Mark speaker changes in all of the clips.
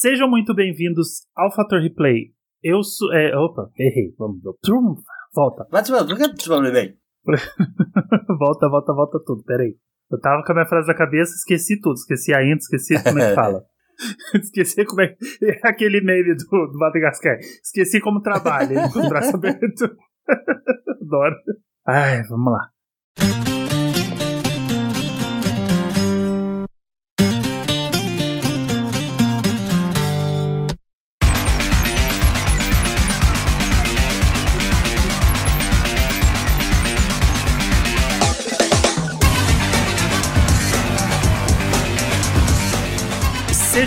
Speaker 1: Sejam muito bem-vindos ao Fator Replay. Eu sou. É, opa, errei. Vamos. Trum, volta. volta, volta, volta tudo. Peraí. Eu tava com a minha frase na cabeça, esqueci tudo. Esqueci a intro, esqueci como é que fala. esqueci como é. É aquele meme do, do Madagascar. Esqueci como trabalha, com o braço aberto. Adoro. Ai, vamos lá.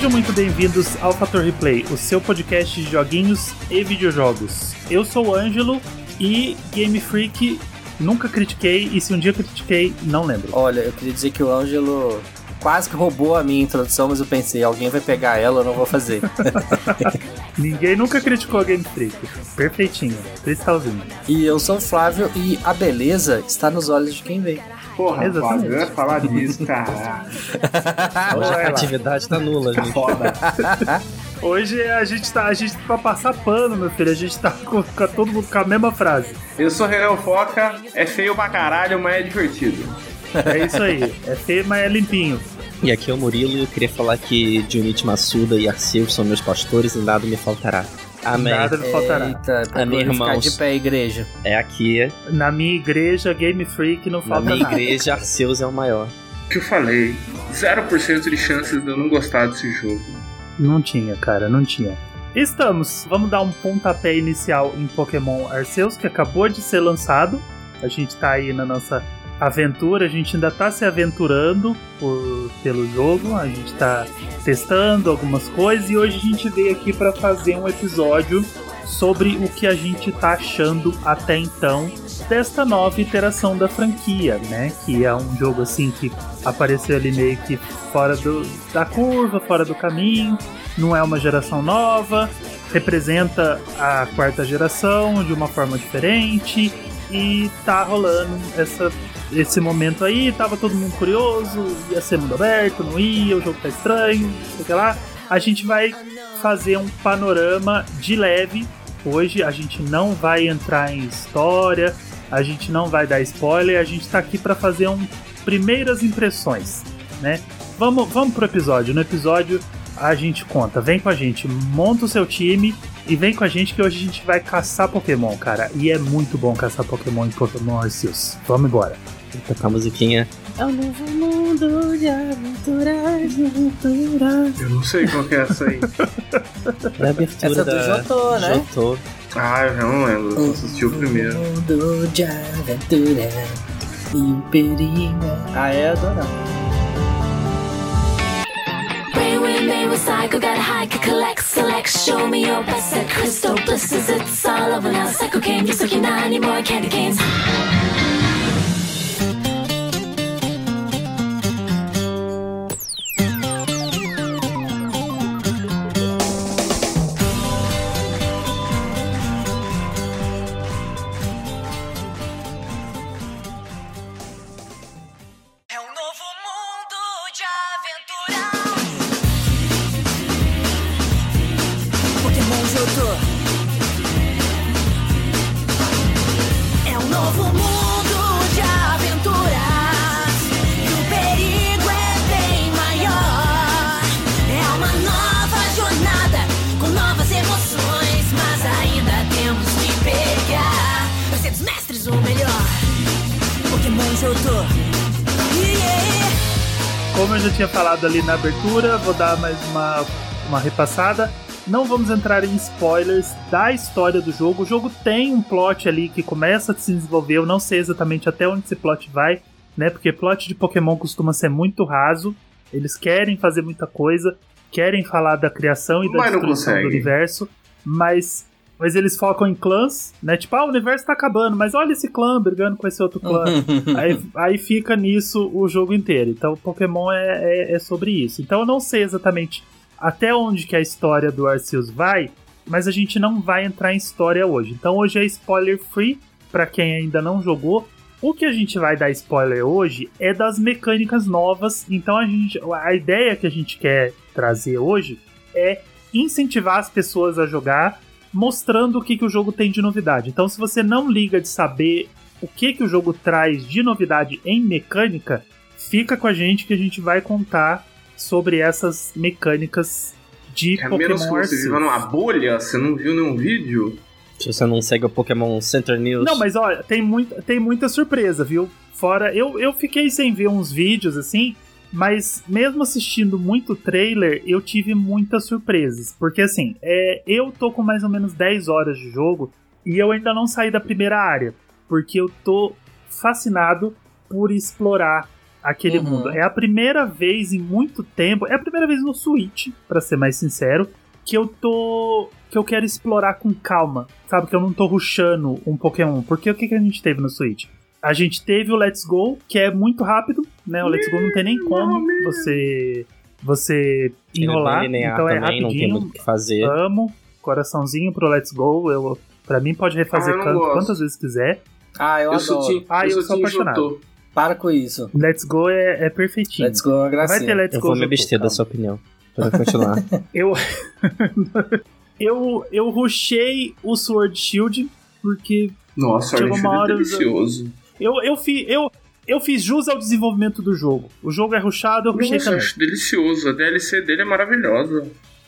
Speaker 1: Sejam muito bem-vindos ao Fator Replay, o seu podcast de joguinhos e videojogos. Eu sou o Ângelo e Game Freak nunca critiquei e se um dia critiquei, não lembro.
Speaker 2: Olha, eu queria dizer que o Ângelo quase que roubou a minha introdução, mas eu pensei, alguém vai pegar ela, eu não vou fazer.
Speaker 1: Ninguém nunca criticou a Game Freak. Perfeitinho, cristalzinho.
Speaker 2: E eu sou o Flávio e a beleza está nos olhos de quem vê.
Speaker 3: Porra, Flávio, eu ia falar disso, cara.
Speaker 4: Hoje a atividade tá nula, gente.
Speaker 3: Foda.
Speaker 1: Hoje a gente tá, a gente tá pra passar pano, meu filho. A gente tá com, com todo mundo com a mesma frase.
Speaker 3: Eu sou Renan Foca, é feio pra caralho, mas é divertido.
Speaker 1: É isso aí. É feio, mas é limpinho.
Speaker 4: E aqui é o Murilo e eu queria falar que Junichi Massuda e Arceu são meus pastores e nada me faltará. Amém.
Speaker 1: Nada me faltará.
Speaker 2: Eita, pra
Speaker 4: Amém,
Speaker 2: ficar
Speaker 4: irmãos.
Speaker 2: de pé, igreja.
Speaker 4: É aqui,
Speaker 1: Na minha igreja, Game Freak, não
Speaker 4: na
Speaker 1: falta
Speaker 4: minha
Speaker 1: nada.
Speaker 4: igreja, Arceus é o maior.
Speaker 3: O que eu falei? 0% de chances de eu não gostar desse jogo.
Speaker 1: Não tinha, cara, não tinha. Estamos, vamos dar um pontapé inicial em Pokémon Arceus, que acabou de ser lançado. A gente tá aí na nossa aventura, a gente ainda tá se aventurando por, pelo jogo, a gente tá testando algumas coisas e hoje a gente veio aqui para fazer um episódio sobre o que a gente tá achando até então desta nova iteração da franquia, né? Que é um jogo assim que apareceu ali meio que fora do, da curva, fora do caminho, não é uma geração nova, representa a quarta geração de uma forma diferente e tá rolando essa, esse momento aí, tava todo mundo curioso, ia ser mundo aberto, não ia, o jogo tá estranho, sei que lá. A gente vai fazer um panorama de leve. Hoje a gente não vai entrar em história, a gente não vai dar spoiler, a gente tá aqui para fazer um primeiras impressões, né? Vamos, vamos pro episódio. No episódio a gente conta, vem com a gente, monta o seu time e vem com a gente que hoje a gente vai caçar Pokémon, cara. E é muito bom caçar Pokémon em Pokémon Arceus. Vamos embora.
Speaker 4: Tocar a musiquinha. É o novo mundo de aventuras, aventuras.
Speaker 3: Eu não sei qual que é essa aí.
Speaker 4: É a abertura
Speaker 2: Essa do
Speaker 4: da...
Speaker 2: Jotô, né?
Speaker 4: Jotô.
Speaker 3: ah, eu já não lembro. Eu assisti o primeiro.
Speaker 2: Mundo de aventura e o perigo. Ah, é adorável.
Speaker 5: Got a hike, collect, select, show me your best set. Crystal blisters, it's all over now. Psycho cane, you sucking not anymore, candy canes.
Speaker 1: Falado ali na abertura, vou dar mais uma, uma repassada. Não vamos entrar em spoilers da história do jogo. O jogo tem um plot ali que começa a se desenvolver. Eu não sei exatamente até onde esse plot vai, né? Porque plot de Pokémon costuma ser muito raso. Eles querem fazer muita coisa, querem falar da criação e da
Speaker 3: Mas
Speaker 1: destruição do universo, mas mas eles focam em clãs, né? Tipo, ah, o universo tá acabando, mas olha esse clã brigando com esse outro clã. aí, aí fica nisso o jogo inteiro. Então, Pokémon é, é, é sobre isso. Então, eu não sei exatamente até onde que a história do Arceus vai, mas a gente não vai entrar em história hoje. Então, hoje é spoiler free para quem ainda não jogou. O que a gente vai dar spoiler hoje é das mecânicas novas. Então, a, gente, a ideia que a gente quer trazer hoje é incentivar as pessoas a jogar, mostrando o que, que o jogo tem de novidade. Então, se você não liga de saber o que, que o jogo traz de novidade em mecânica, fica com a gente que a gente vai contar sobre essas mecânicas de
Speaker 3: É menos que
Speaker 1: Pokémon
Speaker 3: você viva numa bolha, você não viu nenhum vídeo?
Speaker 4: Se você não segue o Pokémon Center News.
Speaker 1: Não, mas olha, tem, muita tem muita surpresa, viu? Fora, eu, eu fiquei sem ver uns vídeos assim, mas mesmo assistindo muito trailer, eu tive muitas surpresas. Porque assim, é, eu tô com mais ou menos 10 horas de jogo e eu ainda não saí da primeira área. Porque eu tô fascinado por explorar aquele
Speaker 2: Uhum.
Speaker 1: mundo. É a primeira vez em muito tempo, é a primeira vez no Switch, pra ser mais sincero, que eu tô. que eu quero explorar com calma. Sabe? Que eu não tô rushando um Pokémon. Porque o que, que a gente teve no Switch? A gente teve o Let's Go, que é muito rápido, né? O Let's Go não tem nem como você. Você enrolar.
Speaker 4: linear
Speaker 1: Então é
Speaker 4: também, não tem
Speaker 1: rapidinho.
Speaker 4: muito o que fazer.
Speaker 1: Amo. Coraçãozinho pro Let's Go. Eu, pra mim pode refazer
Speaker 3: Ah, eu não
Speaker 1: canto quantas vezes quiser.
Speaker 2: Ah, eu,
Speaker 3: Eu,
Speaker 2: adoro.
Speaker 3: Team,
Speaker 1: Ah,
Speaker 3: eu
Speaker 1: eu
Speaker 3: sou Team
Speaker 1: apaixonado.
Speaker 2: Para com isso.
Speaker 1: Let's Go é, é perfeitinho.
Speaker 2: Let's go, é uma
Speaker 1: Vai
Speaker 2: gracinha.
Speaker 1: ter Let's
Speaker 4: Eu
Speaker 1: Go.
Speaker 4: vou me abster da sua opinião. Pra continuar.
Speaker 1: Eu. eu, eu rushei o Sword Shield porque
Speaker 3: Nossa,
Speaker 1: Chegou uma
Speaker 3: é
Speaker 1: hora, eu-
Speaker 3: delicioso.
Speaker 1: Eu, eu, fi, eu, eu fiz jus ao desenvolvimento do jogo. O jogo é rushado, eu
Speaker 3: eu
Speaker 1: também.
Speaker 3: acho delicioso. A DLC dele é maravilhosa.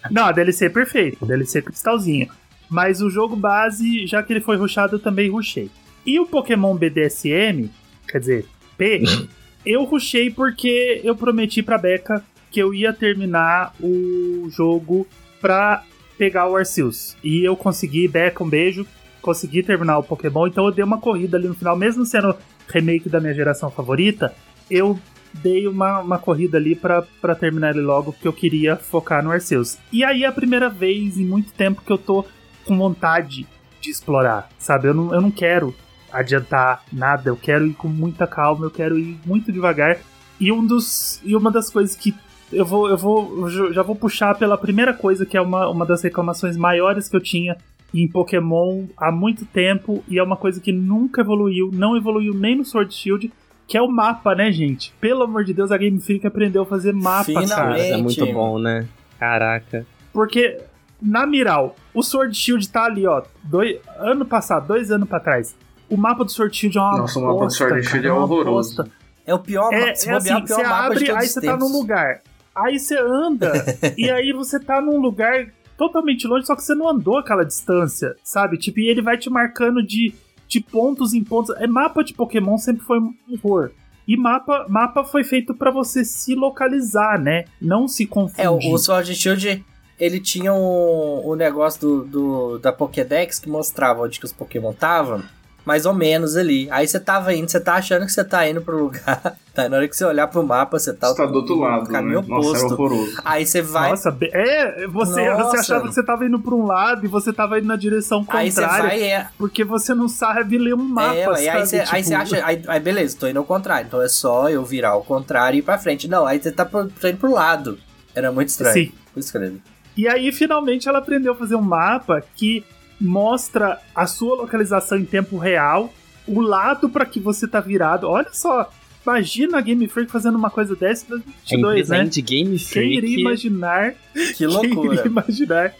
Speaker 1: Não, a DLC é perfeito, a DLC é cristalzinho. Mas o jogo base, já que ele foi rushado, eu também rushei. E o Pokémon BDSM, quer dizer, P, eu rushei porque eu prometi pra Becca que eu ia terminar o jogo pra pegar o Arceus. E eu consegui, Becca, um beijo, consegui terminar o Pokémon, então eu dei uma corrida ali no final, mesmo sendo remake da minha geração favorita, eu dei uma, uma corrida ali pra terminar ele logo, porque eu queria focar no Arceus. E aí é a primeira vez em muito tempo que eu tô com vontade de explorar, sabe? Eu não, eu não quero adiantar nada, eu quero ir com muita calma, eu quero ir muito devagar. E um dos e uma das coisas que eu vou eu vou eu já vou puxar pela primeira coisa que é uma, uma das reclamações maiores que eu tinha em Pokémon há muito tempo e é uma coisa que nunca evoluiu, não evoluiu nem no Sword Shield, que é o mapa, né, gente? Pelo amor de Deus, a Game Freak aprendeu a fazer mapa, cara.
Speaker 2: Finalmente.
Speaker 4: é muito bom, né? Caraca.
Speaker 1: Porque na Miral, o Sword Shield tá ali, ó, dois, ano passado, dois anos pra trás. O mapa do Sword Shield é uma
Speaker 3: Nossa, o mapa do Sword
Speaker 1: cara,
Speaker 3: Shield é
Speaker 1: uma
Speaker 3: horroroso.
Speaker 2: É o pior
Speaker 1: É,
Speaker 2: mapa. Se
Speaker 1: é assim,
Speaker 2: o pior
Speaker 1: você
Speaker 2: mapa de
Speaker 1: abre,
Speaker 2: todos
Speaker 1: aí você tá num lugar. Aí você anda, e aí você tá num lugar totalmente longe, só que você não andou aquela distância, sabe? Tipo, e ele vai te marcando de, de pontos em pontos. É, mapa de Pokémon sempre foi um horror. E mapa, mapa foi feito pra você se localizar, né? Não se confundir.
Speaker 2: É, o, o Sword Shield, ele tinha um, um negócio do, do- da Pokédex que mostrava onde que os Pokémon estavam, mais ou menos ali. Aí você tava indo, você tá achando que você tá indo pro lugar, tá? Na hora que você olhar pro mapa, você tá,
Speaker 3: Você tá do outro lado,
Speaker 2: no
Speaker 3: né?
Speaker 2: caminho
Speaker 3: Nossa, é
Speaker 2: oposto. Aí você vai,
Speaker 1: Nossa, é, você,
Speaker 2: Nossa.
Speaker 1: você achava que você tava indo pra um lado e você tava indo na direção
Speaker 2: aí você
Speaker 1: contrária,
Speaker 2: vai, é,
Speaker 1: porque você não sabe ler um mapa,
Speaker 2: é, e aí
Speaker 1: sabe?
Speaker 2: você, aí
Speaker 1: Tipo,
Speaker 2: você acha, aí, aí beleza, tô indo ao contrário, então é só eu virar ao contrário e ir pra frente. Não, aí você tá pro, tô indo pro lado. Era muito estranho.
Speaker 1: Sim.
Speaker 2: Por isso que eu-
Speaker 1: E aí, finalmente, ela aprendeu a fazer um mapa que mostra a sua localização em tempo real, o lado pra que você tá virado. Olha só, imagina a Game Freak fazendo uma coisa dessa em
Speaker 4: A
Speaker 1: 2022,
Speaker 4: empresa
Speaker 1: né?
Speaker 4: Game
Speaker 1: Quem iria
Speaker 4: Freak.
Speaker 1: imaginar,
Speaker 2: Que
Speaker 1: quem
Speaker 2: loucura.
Speaker 1: iria imaginar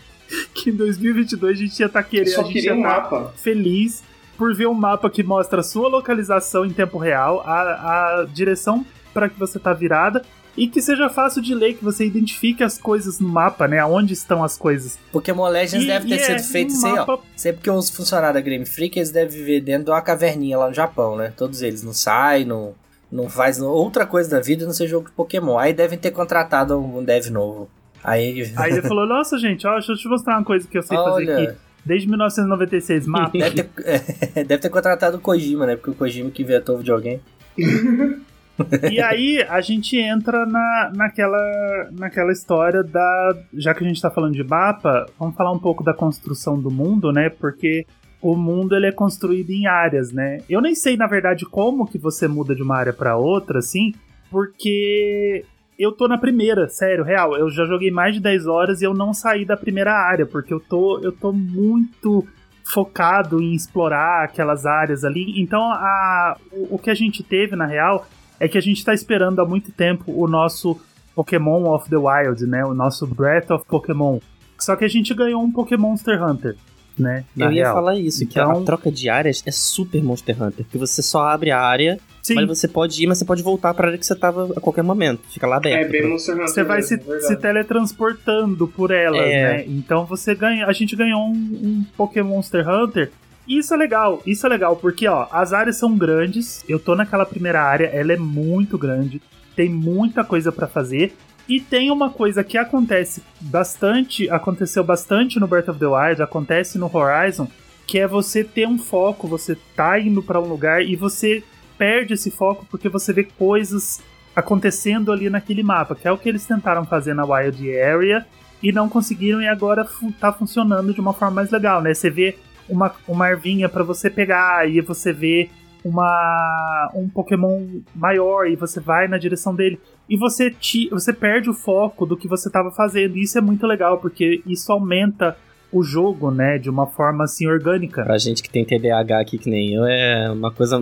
Speaker 1: que em 2022 a gente ia estar
Speaker 3: Eu
Speaker 1: querendo, a gente ia
Speaker 3: um
Speaker 1: tá
Speaker 3: mapa.
Speaker 1: feliz por ver um mapa que mostra a sua localização em tempo real, a, a direção para que você tá virada e que seja fácil de ler, que você identifique as coisas no mapa, né? Aonde estão as coisas.
Speaker 2: Pokémon Legends
Speaker 1: E-
Speaker 2: deve ter sido
Speaker 1: é
Speaker 2: feito
Speaker 1: um
Speaker 2: isso aí, ó.
Speaker 1: mapa-
Speaker 2: Sempre que os funcionários da Game Freak, eles devem viver dentro de uma caverninha lá no Japão, né? Todos eles não saem, não, não faz outra coisa da vida, não ser jogo de Pokémon. Aí devem ter contratado um dev novo. Aí,
Speaker 1: Aí ele falou: Nossa, gente, ó, deixa eu te mostrar uma coisa que eu sei fazer aqui.
Speaker 2: olha,
Speaker 1: Desde 1996, mapa.
Speaker 2: deve ter, deve ter contratado o Kojima, né? Porque o Kojima que inventou o videogame.
Speaker 1: e aí a gente entra na, naquela, naquela história da. Já que a gente tá falando de mapa, vamos falar um pouco da construção do mundo, né? Porque o mundo ele é construído em áreas, né? Eu nem sei, na verdade, como que você muda de uma área pra outra, assim, porque eu tô na primeira, sério, real. Eu já joguei mais de 10 horas e eu não saí da primeira área, porque eu tô, eu tô muito focado em explorar aquelas áreas ali. Então, a, o, o que a gente teve, na real, é que a gente tá esperando há muito tempo o nosso Pokémon of the Wild, né? O nosso Breath of Pokémon. Só que a gente ganhou um Pokémon Monster Hunter, né? Na
Speaker 4: Eu ia
Speaker 1: real.
Speaker 4: falar isso, que a
Speaker 1: Então-
Speaker 4: troca de áreas é super Monster Hunter, porque você só abre a área,
Speaker 1: Sim,
Speaker 4: mas você pode ir, mas você pode voltar pra área que você tava a qualquer momento. Fica lá aberto.
Speaker 3: É bem Monster Hunter.
Speaker 1: você vai se,
Speaker 3: verdade.
Speaker 1: se teletransportando por elas,
Speaker 4: É.
Speaker 1: né? Então você ganha. A gente ganhou um, um Pokémon Monster Hunter. Isso é legal, isso é legal, porque ó, as áreas são grandes. Eu tô naquela primeira área, ela é muito grande, tem muita coisa pra fazer. E tem uma coisa que acontece bastante, aconteceu bastante no Breath of the Wild, acontece no Horizon, que é você ter um foco, você tá indo pra um lugar e você perde esse foco porque você vê coisas acontecendo ali naquele mapa, que é o que eles tentaram fazer na Wild Area e não conseguiram e agora tá funcionando de uma forma mais legal, né? Você vê uma, uma ervinha pra você pegar e você vê uma um Pokémon maior e você vai na direção dele e você te, você perde o foco do que você estava fazendo. Isso é muito legal porque isso aumenta o jogo, né, de uma forma assim orgânica.
Speaker 4: Pra gente que tem TDAH aqui que nem eu, é uma coisa.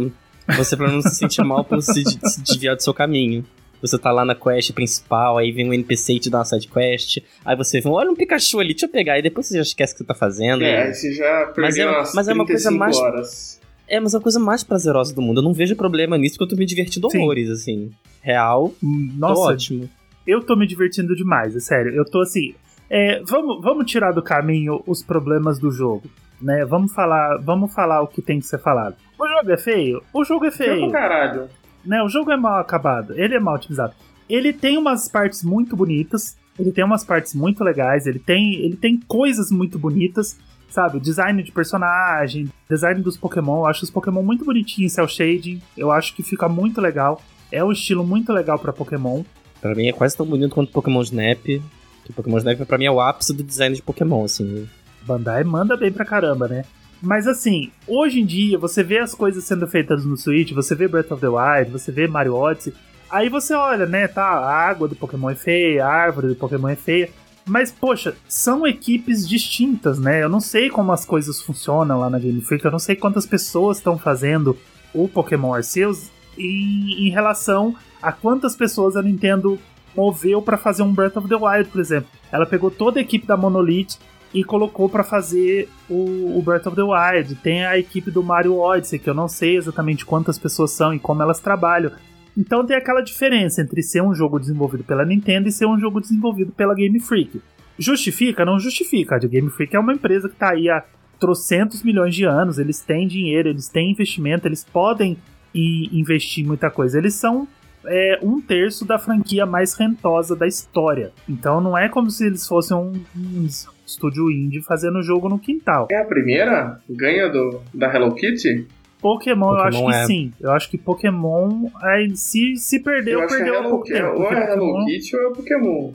Speaker 4: Você pra não se sentir mal por se, se desviar do seu caminho. Você tá lá na quest principal, aí vem um NPC e te dá uma side quest. Aí você vê, olha um Pikachu ali, deixa eu pegar. Aí depois você já esquece o que você tá fazendo.
Speaker 3: É, aí você já perdeu
Speaker 4: Mas é-
Speaker 3: umas
Speaker 4: mas é uma coisa
Speaker 3: 35
Speaker 4: mais-
Speaker 3: horas.
Speaker 4: É, mas é a coisa mais prazerosa do mundo. Eu não vejo problema nisso porque eu tô me divertindo
Speaker 1: Sim.
Speaker 4: horrores, assim. Real, tô
Speaker 1: Nossa,
Speaker 4: ótimo.
Speaker 1: eu tô me divertindo demais, é sério. Eu tô assim. é, vamos, vamos tirar do caminho os problemas do jogo. Né? Vamos falar, vamos falar o que tem que ser falado. O jogo é feio? O jogo é
Speaker 3: Feio caralho.
Speaker 1: Né? O jogo é mal acabado, ele é mal otimizado. Ele tem umas partes muito bonitas, ele tem umas partes muito legais, ele tem, ele tem coisas muito bonitas, sabe? Design de personagem, design dos Pokémon, eu acho os Pokémon muito bonitinhos, cel shading, eu acho que fica muito legal. É um estilo muito legal pra Pokémon.
Speaker 4: Pra mim é quase tão bonito quanto Pokémon Snap. Que Pokémon Snap pra mim é o ápice do design de Pokémon, assim.
Speaker 1: Bandai manda bem pra caramba, né? Mas assim, hoje em dia, você vê as coisas sendo feitas no Switch, você vê Breath of the Wild, você vê Mario Odyssey, aí você olha, né, tá, a água do Pokémon é feia, a árvore do Pokémon é feia, mas, poxa, são equipes distintas, né? Eu não sei como as coisas funcionam lá na Game Freak, eu não sei quantas pessoas estão fazendo o Pokémon Arceus em, em relação a quantas pessoas a Nintendo moveu pra fazer um Breath of the Wild, por exemplo. Ela pegou toda a equipe da Monolith e colocou pra fazer o, o Breath of the Wild. Tem a equipe do Mario Odyssey, que eu não sei exatamente quantas pessoas são e como elas trabalham. Então tem aquela diferença entre ser um jogo desenvolvido pela Nintendo e ser um jogo desenvolvido pela Game Freak. Justifica? Não justifica. A Game Freak é uma empresa que tá aí há trocentos milhões de anos, eles têm dinheiro, eles têm investimento, eles podem ir investir muita coisa. Eles são é, um terço da franquia mais rentosa da história. Então não é como se eles fossem um, um estúdio indie fazendo jogo no quintal.
Speaker 3: É a primeira? Ganha do, da Hello Kitty?
Speaker 1: Pokémon, eu acho
Speaker 4: Pokémon
Speaker 1: que
Speaker 4: é-
Speaker 1: sim. Eu acho que Pokémon, aí, se, se perdeu,
Speaker 3: Eu acho que é
Speaker 1: perdeu há
Speaker 3: Hello,
Speaker 1: pouco tempo.
Speaker 3: Ou é Hello
Speaker 1: Pokémon-
Speaker 3: Kitty ou é Pokémon.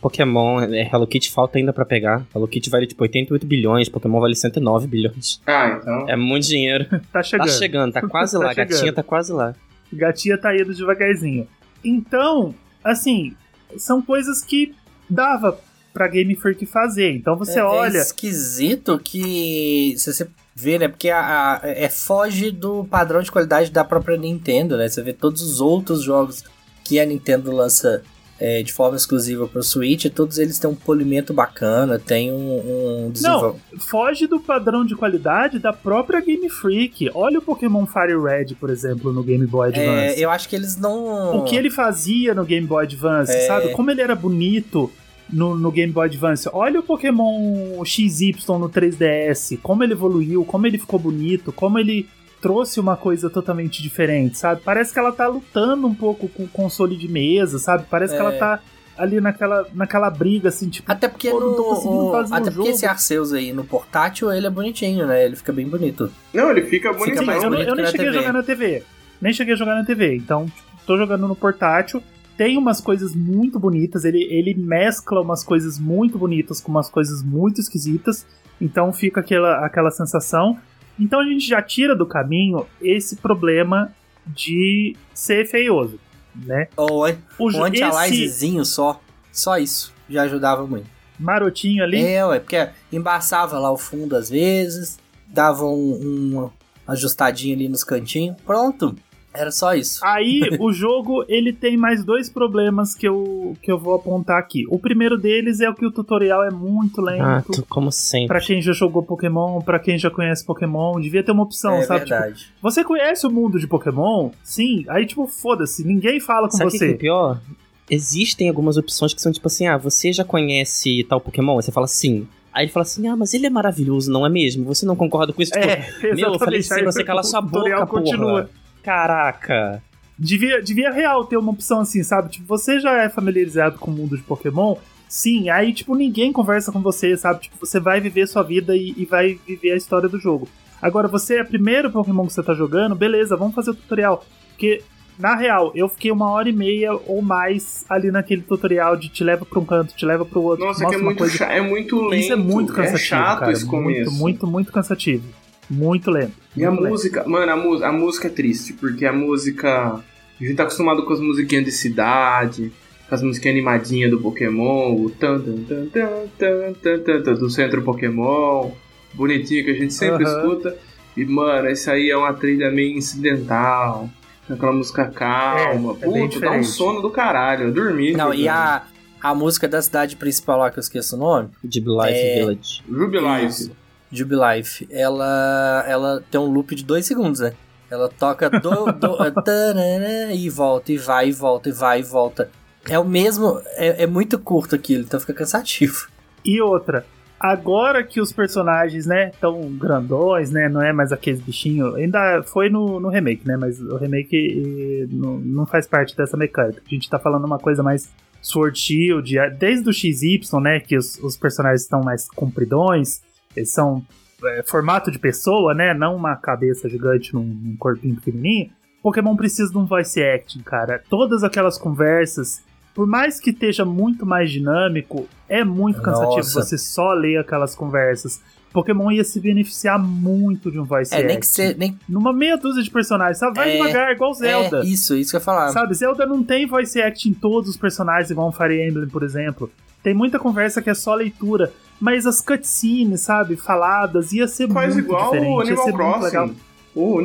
Speaker 4: Pokémon, é, Hello Kitty falta ainda pra pegar. Hello Kitty vale tipo 88 bilhões, Pokémon vale 109 bilhões.
Speaker 3: Ah, então.
Speaker 4: É muito dinheiro.
Speaker 1: Tá chegando.
Speaker 4: Tá chegando, tá quase
Speaker 1: Tá
Speaker 4: lá.
Speaker 1: chegando.
Speaker 4: Gatinha tá quase lá.
Speaker 1: Gatinha tá indo devagarzinho. Então, assim, são coisas que dava pra Game Freak fazer. Então você
Speaker 2: é,
Speaker 1: olha.
Speaker 2: É esquisito que. Se você vê, né? Porque a, a- é, foge do padrão de qualidade da própria Nintendo, né? Você vê todos os outros jogos que a Nintendo lança é, de forma exclusiva pro Switch, todos eles têm um polimento bacana, tem um, um desenvol-
Speaker 1: foge do padrão de qualidade da própria Game Freak. Olha o Pokémon Fire Red, por exemplo, no Game Boy Advance.
Speaker 2: É, eu acho que eles não.
Speaker 1: O que ele fazia no Game Boy Advance,
Speaker 2: É.
Speaker 1: sabe? Como ele era bonito no, no Game Boy Advance. Olha o Pokémon XY no 3DS, como ele evoluiu, como ele ficou bonito, como ele trouxe uma coisa totalmente diferente, sabe? Parece que ela tá lutando um pouco com o console de mesa, sabe? Parece que
Speaker 2: É.
Speaker 1: ela tá ali naquela, naquela briga, assim, tipo.
Speaker 2: Até porque no, o- até porque esse Arceus aí no portátil, ele é bonitinho, né? Ele fica bem bonito.
Speaker 3: Não, ele fica bonito.
Speaker 2: Fica mais
Speaker 1: eu, não-
Speaker 2: bonito
Speaker 1: eu
Speaker 2: que
Speaker 1: nem cheguei a
Speaker 2: TV.
Speaker 1: jogar na TV. Nem cheguei a jogar na TV. Então, tipo, tô jogando no portátil. Tem umas coisas muito bonitas. Ele, ele mescla umas coisas muito bonitas com umas coisas muito esquisitas. Então fica aquela, aquela sensação. Então a gente já tira do caminho esse problema de ser feioso, né?
Speaker 2: Ou
Speaker 1: O,
Speaker 2: um
Speaker 1: jo- esse
Speaker 2: só. Só isso. Já ajudava muito.
Speaker 1: marotinho ali,
Speaker 2: É, ué, porque embaçava lá o fundo às vezes, dava um, um ajustadinho ali nos cantinhos, pronto. Era só isso.
Speaker 1: Aí o jogo ele tem mais dois problemas que eu, que eu vou apontar aqui. O primeiro deles é o que o tutorial é muito lento.
Speaker 4: Ah, tu, como sempre.
Speaker 1: Pra quem já jogou Pokémon, pra quem já conhece Pokémon, devia ter uma opção,
Speaker 2: é
Speaker 1: sabe? Tipo,
Speaker 2: verdade.
Speaker 1: você conhece o mundo de Pokémon? Sim. Aí, tipo, foda-se, ninguém fala com
Speaker 4: Sabe o que
Speaker 1: você.
Speaker 4: é pior? Existem algumas opções que são tipo assim, ah, você já conhece tal Pokémon? Aí você fala sim. Aí ele fala assim, ah, mas ele é maravilhoso, não é mesmo? Você não concorda com isso? Tipo,
Speaker 1: É,
Speaker 4: meu, eu falei
Speaker 1: Aí
Speaker 4: você
Speaker 1: o
Speaker 4: calar sua
Speaker 1: tutorial
Speaker 4: boca, porra. Caraca.
Speaker 1: Devia, devia real ter uma opção assim, sabe? Tipo, você já é familiarizado com o mundo de Pokémon? Sim, aí, tipo, ninguém conversa com você, sabe? Tipo, você vai viver sua vida e, e vai viver a história do jogo. Agora, você é o primeiro Pokémon que você tá jogando, beleza, vamos fazer o tutorial. Porque, na real, eu fiquei uma hora e meia ou mais ali naquele tutorial de te leva pra um canto, te leva pro outro.
Speaker 3: Nossa, que
Speaker 1: mostra
Speaker 3: é
Speaker 1: uma
Speaker 3: muito,
Speaker 1: coisa.
Speaker 3: cha- é muito lento.
Speaker 1: Isso é muito cansativo,
Speaker 3: chato
Speaker 1: cara.
Speaker 3: esse
Speaker 1: muito, muito, muito cansativo. Muito lento.
Speaker 3: E a
Speaker 1: muito lento.
Speaker 3: música, mano, a, a música é triste, porque a música. A gente tá acostumado com as musiquinhas de cidade, com as musiquinhas animadinhas do Pokémon, o tan tan tan tan tan tan tan, tan, do centro Pokémon, bonitinho que a gente sempre escuta. E, mano, esse aí é uma trilha meio incidental, aquela música calma.
Speaker 1: É, é
Speaker 3: Puta, dá um sono do caralho, eu dormi.
Speaker 2: Não, e a, a música da cidade principal lá, que eu esqueço o nome,
Speaker 4: Deep Life
Speaker 2: É.
Speaker 4: Village.
Speaker 3: Ruby Life.
Speaker 2: Isso. Jubilife, ela, ela tem um loop de dois segundos, né? Ela toca do, do, é, tarará, e volta, e vai, e volta, e vai, e volta. É o mesmo, é, é muito curto aquilo, então fica cansativo.
Speaker 1: E outra, agora que os personagens, né, tão grandões, né, não é mais aqueles bichinhos, ainda foi no, no remake, né, mas o remake eh, não, não faz parte dessa mecânica. A gente tá falando uma coisa mais Sword Shield, eh, desde o XY, né, que os, os personagens estão mais compridões, eles são eh, formato de pessoa, né, não uma cabeça gigante num, num corpinho pequenininho. Pokémon precisa de um voice acting, cara. Todas aquelas conversas, por mais que esteja muito mais dinâmico, é muito cansativo
Speaker 2: Nossa.
Speaker 1: você só ler aquelas conversas. Pokémon ia se beneficiar muito de um voice
Speaker 2: É,
Speaker 1: acting.
Speaker 2: nem que ser. Nem,
Speaker 1: Numa meia dúzia de personagens, sabe? Vai
Speaker 2: É,
Speaker 1: devagar, igual Zelda.
Speaker 2: É, isso, isso que eu ia falar.
Speaker 1: Sabe, Zelda não tem voice acting em todos os personagens, igual um Fire Emblem, por exemplo. Tem muita conversa que é só leitura. Mas as cutscenes, sabe, faladas, ia ser
Speaker 3: Faz
Speaker 1: muito
Speaker 3: igual
Speaker 1: diferente.
Speaker 3: o Animal. Crossing. O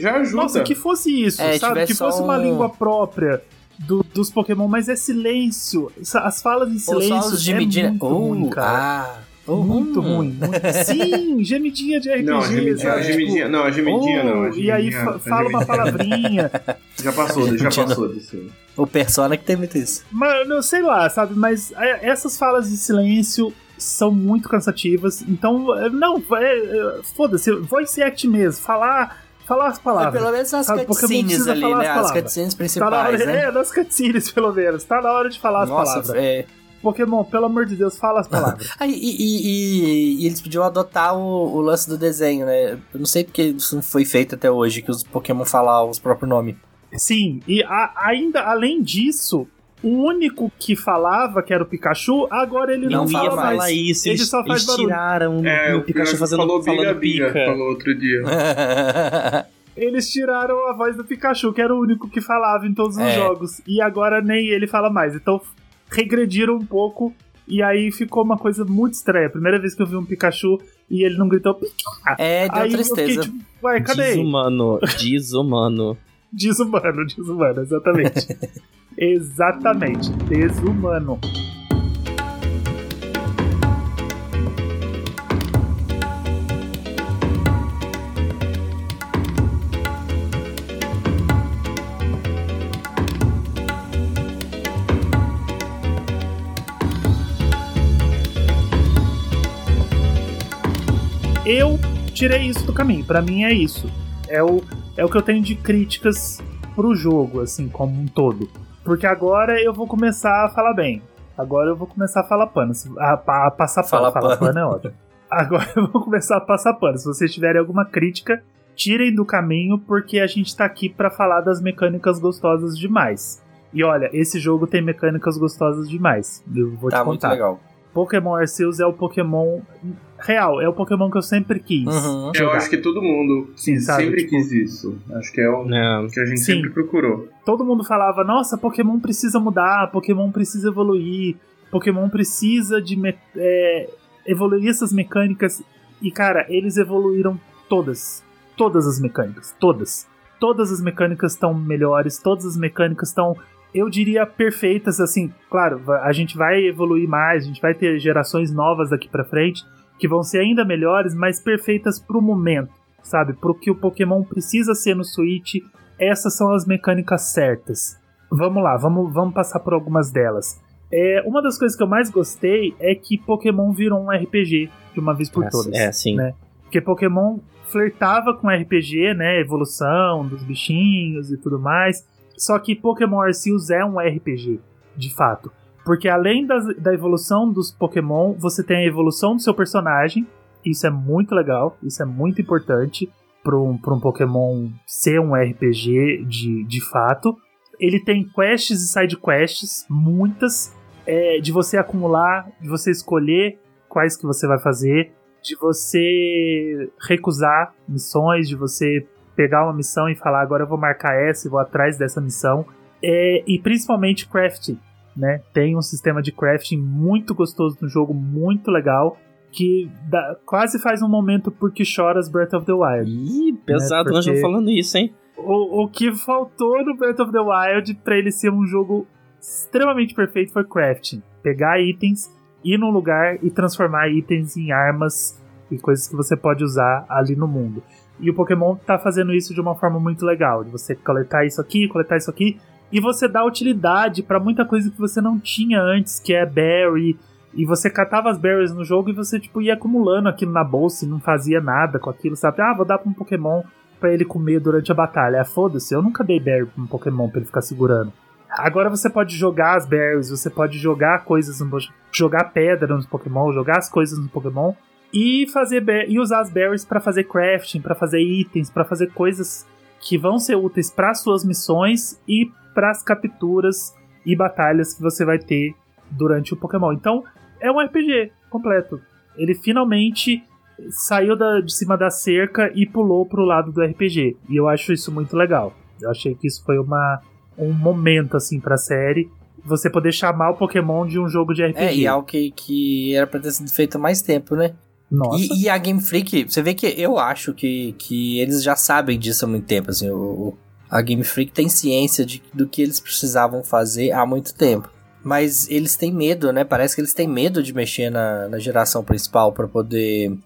Speaker 3: já ajuda.
Speaker 1: Nossa, que fosse isso,
Speaker 2: É,
Speaker 1: sabe? Que fosse
Speaker 2: só
Speaker 1: uma
Speaker 2: um-
Speaker 1: língua própria do- dos Pokémon, mas é silêncio. As falas em
Speaker 2: Ou só
Speaker 1: silêncio
Speaker 2: os
Speaker 1: é
Speaker 2: gemidinha.
Speaker 1: muito
Speaker 2: Oh,
Speaker 1: ruim, cara.
Speaker 2: ah, oh,
Speaker 1: muito
Speaker 2: hum.
Speaker 1: ruim. muito- Sim, gemidinha de RPG.
Speaker 3: Não, a gemidinha,
Speaker 1: sabe?
Speaker 3: a gemidinha, não, a gemidinha
Speaker 1: Oh,
Speaker 3: não. a
Speaker 1: E aí
Speaker 3: gemidinha-
Speaker 1: fala uma
Speaker 3: gemidinha-
Speaker 1: palavrinha.
Speaker 3: Já passou, já
Speaker 2: Gemidinha
Speaker 3: passou disso.
Speaker 2: O Persona que tem muito isso.
Speaker 1: Mano, sei lá, sabe? Mas é, essas falas de silêncio são muito cansativas. Então, é, não, é, é, foda-se, voice act mesmo. Falar, falar as
Speaker 2: Mas
Speaker 1: palavras.
Speaker 2: pelo menos nas
Speaker 1: Sabe, Pokémon
Speaker 2: cutscenes
Speaker 1: precisa
Speaker 2: ali,
Speaker 1: falar
Speaker 2: né?
Speaker 1: as
Speaker 2: As
Speaker 1: palavras.
Speaker 2: cutscenes
Speaker 1: Tá na hora,
Speaker 2: principais, né?
Speaker 1: É, nas cutscenes, pelo menos. Tá na hora de falar as
Speaker 2: Nossa,
Speaker 1: palavras.
Speaker 2: é.
Speaker 1: Pokémon, pelo amor de Deus, fala as palavras.
Speaker 2: Ah, e, e- e- e eles podiam adotar o, o lance do desenho, né? Eu não sei porque isso não foi feito até hoje, que os Pokémon falam os próprios nomes.
Speaker 1: Sim, e a- ainda além disso, o único que falava, que era o Pikachu, agora ele não,
Speaker 4: Não,
Speaker 2: fala
Speaker 4: ia
Speaker 1: fala
Speaker 4: falar
Speaker 1: mais.
Speaker 4: isso.
Speaker 1: Ele
Speaker 4: Eles,
Speaker 1: só faz
Speaker 4: eles
Speaker 1: barulho.
Speaker 4: tiraram
Speaker 3: É,
Speaker 4: o
Speaker 3: o
Speaker 4: Pikachu fazendo,
Speaker 3: falou
Speaker 4: falando
Speaker 3: biga, biga,
Speaker 4: pica.
Speaker 3: falou outro dia.
Speaker 1: Eles tiraram a voz do Pikachu, que era o único que falava em todos os
Speaker 2: É.
Speaker 1: jogos. E agora nem ele fala mais. Então regrediram um pouco. E aí ficou uma coisa muito estranha. Primeira vez que eu vi um Pikachu e ele não gritou Pikachu.
Speaker 2: é, deu
Speaker 1: Aí
Speaker 2: tristeza.
Speaker 1: fiquei tipo, ué, cadê?
Speaker 4: Desumano, desumano.
Speaker 1: Desumano, desumano, exatamente. exatamente, desumano. Eu tirei isso do caminho. Pra mim é isso. É o, é o que eu tenho de críticas pro jogo, assim, como um todo. Porque agora eu vou começar a falar bem. Agora eu vou começar a falar pano. A, a, a passar pano.
Speaker 2: Fala
Speaker 1: Falar
Speaker 2: pano.
Speaker 1: pano é ótimo. Agora eu vou começar a passar pano. Se vocês tiverem alguma crítica, tirem do caminho, porque a gente tá aqui pra falar das mecânicas gostosas demais. E olha, esse jogo tem mecânicas gostosas demais. Eu vou
Speaker 2: Tá
Speaker 1: te
Speaker 2: muito
Speaker 1: contar.
Speaker 2: legal.
Speaker 1: Pokémon Arceus é o Pokémon real, é o Pokémon que eu sempre quis.
Speaker 2: Uhum.
Speaker 3: Eu acho que todo mundo
Speaker 1: Sim, sabe,
Speaker 3: sempre
Speaker 1: tipo-
Speaker 3: quis isso. Acho que é o
Speaker 4: É.
Speaker 3: que a gente
Speaker 1: Sim.
Speaker 3: sempre procurou.
Speaker 1: todo mundo falava: nossa, Pokémon precisa mudar, Pokémon precisa evoluir, Pokémon precisa de me- é, evoluir essas mecânicas. E cara, eles evoluíram todas. todas as mecânicas, todas. Todas as mecânicas estão melhores, todas as mecânicas estão, eu diria, perfeitas. Assim, claro, a gente vai evoluir mais, a gente vai ter gerações novas daqui pra frente que vão ser ainda melhores, mas perfeitas pro momento, sabe? Pro que o Pokémon precisa ser no Switch. Essas são as mecânicas certas. Vamos lá, vamos, vamos passar por algumas delas. É, uma das coisas que eu mais gostei é que Pokémon virou um RPG de uma vez por
Speaker 4: É,
Speaker 1: todas.
Speaker 4: É, sim.
Speaker 1: né? Porque Pokémon flertava com RPG, né? Evolução dos bichinhos e tudo mais. Só que Pokémon Arceus é um RPG, de fato. Porque além da evolução dos Pokémon, você tem a evolução do seu personagem. Isso é muito legal, isso é muito importante para um, um Pokémon ser um RPG de, de fato. Ele tem quests e side quests, muitas, é, de você acumular, de você escolher quais que você vai fazer, de você recusar missões, de você pegar uma missão e falar agora eu vou marcar essa e vou atrás dessa missão. É, e principalmente crafting, né? Tem um sistema de crafting muito gostoso no jogo, muito legal, que dá- quase faz um momento porque choras Breath of the Wild.
Speaker 4: Ih, pesado
Speaker 1: Né, porque-
Speaker 4: falando isso, hein?
Speaker 1: O, o que faltou no Breath of the Wild pra ele ser um jogo extremamente perfeito foi crafting. Pegar itens, ir num lugar e transformar itens em armas e coisas que você pode usar ali no mundo. E o Pokémon tá fazendo isso de uma forma muito legal, de você coletar isso aqui, coletar isso aqui, e você dá utilidade pra muita coisa que você não tinha antes, que é berry, e você catava as berries no jogo e você tipo ia acumulando aquilo na bolsa e não fazia nada com aquilo, sabe? Ah, vou dar pra um Pokémon pra ele comer durante a batalha. Ah, foda-se, eu nunca dei berry pra um Pokémon pra ele ficar segurando. Agora você pode jogar as berries, você pode jogar coisas, no, jogar pedra nos Pokémon, jogar as coisas no Pokémon e fazer e usar as berries pra fazer crafting, pra fazer itens, pra fazer coisas que vão ser úteis para suas missões e para as capturas e batalhas que você vai ter durante o Pokémon. Então, é um RPG completo. Ele finalmente saiu da- de cima da cerca e pulou pro lado do RPG. E eu acho isso muito legal. Eu achei que isso foi uma, um momento assim pra série. Você poder chamar o Pokémon de um jogo de RPG.
Speaker 2: É, e é algo que, que era pra ter sido feito há mais tempo, né?
Speaker 1: Nossa.
Speaker 2: E, e a Game Freak, você vê que eu acho que, que eles já sabem disso há muito tempo, assim, o, o- a Game Freak tem ciência de, do que eles precisavam fazer há muito tempo. Mas eles têm medo, né? Parece que eles têm medo de mexer na, na geração principal pra poder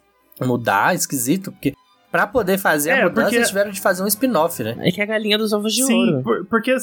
Speaker 2: mudar, esquisito, porque pra poder fazer
Speaker 1: É,
Speaker 2: a mudança
Speaker 1: porque-
Speaker 2: eles tiveram de fazer um spin-off, né?
Speaker 4: É que é a galinha dos ovos de
Speaker 1: Sim,
Speaker 4: ouro.
Speaker 1: por- porque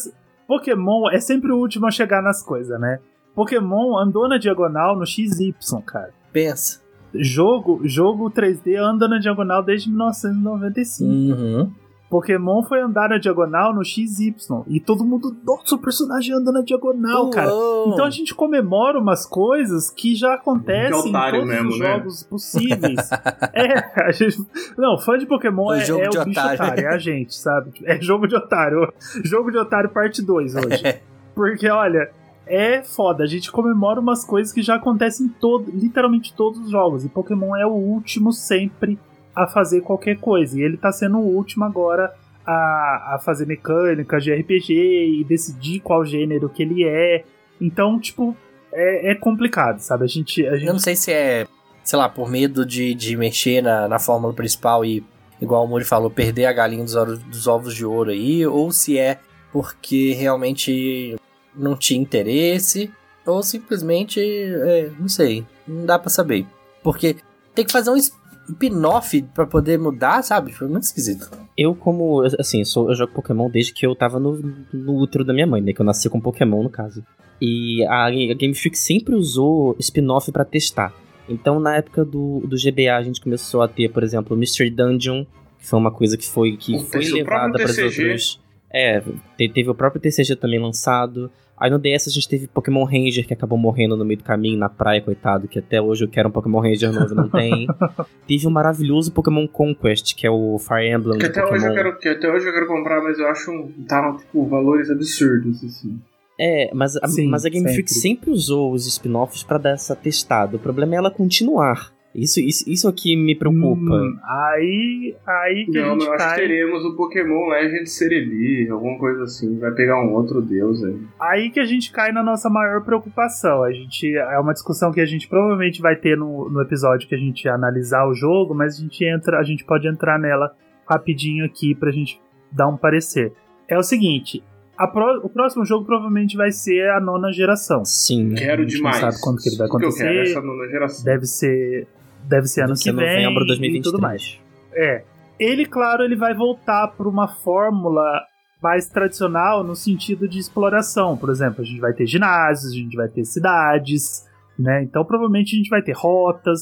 Speaker 1: Pokémon é sempre o último a chegar nas coisas, né? Pokémon andou na diagonal no XY, cara.
Speaker 2: Pensa.
Speaker 1: Jogo, jogo 3D anda na diagonal desde 1995.
Speaker 2: Uhum.
Speaker 1: Pokémon foi andar na diagonal no XY. E todo mundo, nossa, o personagem anda na diagonal, cara.
Speaker 2: Uou.
Speaker 1: Então a gente comemora umas coisas que já acontecem
Speaker 3: De
Speaker 1: em todos
Speaker 3: mesmo,
Speaker 1: os
Speaker 3: né?
Speaker 1: jogos possíveis. é, a gente. Não, fã de Pokémon
Speaker 2: O
Speaker 1: é,
Speaker 2: jogo
Speaker 1: é
Speaker 2: de
Speaker 1: o bicho
Speaker 2: otário.
Speaker 1: otário, é a gente, sabe? É jogo de otário. Jogo de otário parte 2 hoje.
Speaker 2: É.
Speaker 1: Porque, olha, é foda. A gente comemora umas coisas que já acontecem em todo, literalmente todos os jogos. E Pokémon é o último sempre a fazer qualquer coisa. E ele tá sendo o último agora a, a fazer mecânicas de RPG e decidir qual gênero que ele é. Então, tipo, é, é complicado, sabe? A gente. A
Speaker 2: Eu
Speaker 1: gente
Speaker 2: não sei se é, sei lá, por medo de, de mexer na, na fórmula principal e, igual o Muri falou, perder a galinha dos, dos ovos de ouro aí, ou se é porque realmente não tinha interesse, ou simplesmente, é, não sei, não dá pra saber. Porque tem que fazer um spin-off pra poder mudar, sabe? Foi muito esquisito.
Speaker 4: Eu, como, assim, eu, sou, eu jogo Pokémon desde que eu tava no, no útero da minha mãe, né? Que eu nasci com Pokémon, no caso. E a, a Game Freak sempre usou spin-off pra testar. Então, na época do, do GBA, a gente começou a ter, por exemplo, o Mystery Dungeon, que foi uma coisa que foi, que
Speaker 3: O
Speaker 4: foi levada para os outros. É, te- teve o próprio TCG também lançado. Aí no DS a gente teve Pokémon Ranger, que acabou morrendo no meio do caminho, na praia, coitado, que até hoje eu quero um Pokémon Ranger novo não tem. teve o maravilhoso Pokémon Conquest, que é o Fire Emblem
Speaker 3: Que até, hoje eu quero, que até hoje eu quero comprar, mas eu acho um, tá, tipo, valores absurdos, assim.
Speaker 4: É, mas a,
Speaker 1: Sim,
Speaker 4: mas a Game Freak
Speaker 1: sempre.
Speaker 4: sempre usou os spin-offs pra dar essa testada. O problema é ela continuar. Isso, isso, isso aqui me preocupa.
Speaker 1: Hum, aí, aí que a
Speaker 3: Não,
Speaker 1: gente
Speaker 3: eu acho que
Speaker 1: cai.
Speaker 3: teremos o Pokémon Legend Sereli, alguma coisa assim. Vai pegar um outro deus aí.
Speaker 1: Aí que a gente cai na nossa maior preocupação. A gente é uma discussão que a gente provavelmente vai ter no, no episódio que a gente analisar o jogo, mas a gente entra, a gente pode entrar nela rapidinho aqui pra gente dar um parecer. É o seguinte, a pró- o próximo jogo provavelmente vai ser a nona geração.
Speaker 4: Sim. né?
Speaker 3: Quero
Speaker 1: A gente
Speaker 3: demais.
Speaker 1: Não sabe quando que ele vai
Speaker 3: O que eu
Speaker 1: acontecer.
Speaker 3: quero é essa nona geração.
Speaker 1: Deve ser, deve ser ano que vem
Speaker 4: novembro de
Speaker 1: e
Speaker 4: 2023.
Speaker 1: tudo mais. É. Ele, claro, ele vai voltar para uma fórmula mais tradicional no sentido de exploração. Por exemplo, a gente vai ter ginásios, a gente vai ter cidades, né? Então provavelmente a gente vai ter rotas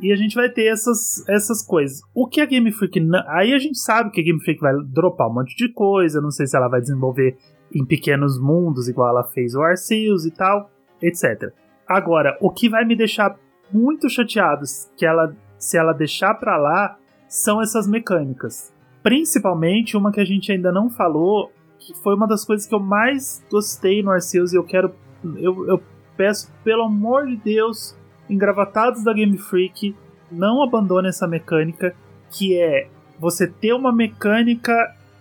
Speaker 1: e a gente vai ter essas, essas coisas. O que a Game Freak. Aí a gente sabe que a Game Freak vai dropar um monte de coisa. Não sei se ela vai desenvolver em pequenos mundos, igual ela fez o Arceus e tal, etc. Agora, o que vai me deixar muito chateado que ela, se ela deixar pra lá são essas mecânicas. Principalmente uma que a gente ainda não falou, que foi uma das coisas que eu mais gostei no Arceus e eu quero. Eu, eu peço, pelo amor de Deus, engravatados da Game Freak, não abandone essa mecânica, que é você ter uma mecânica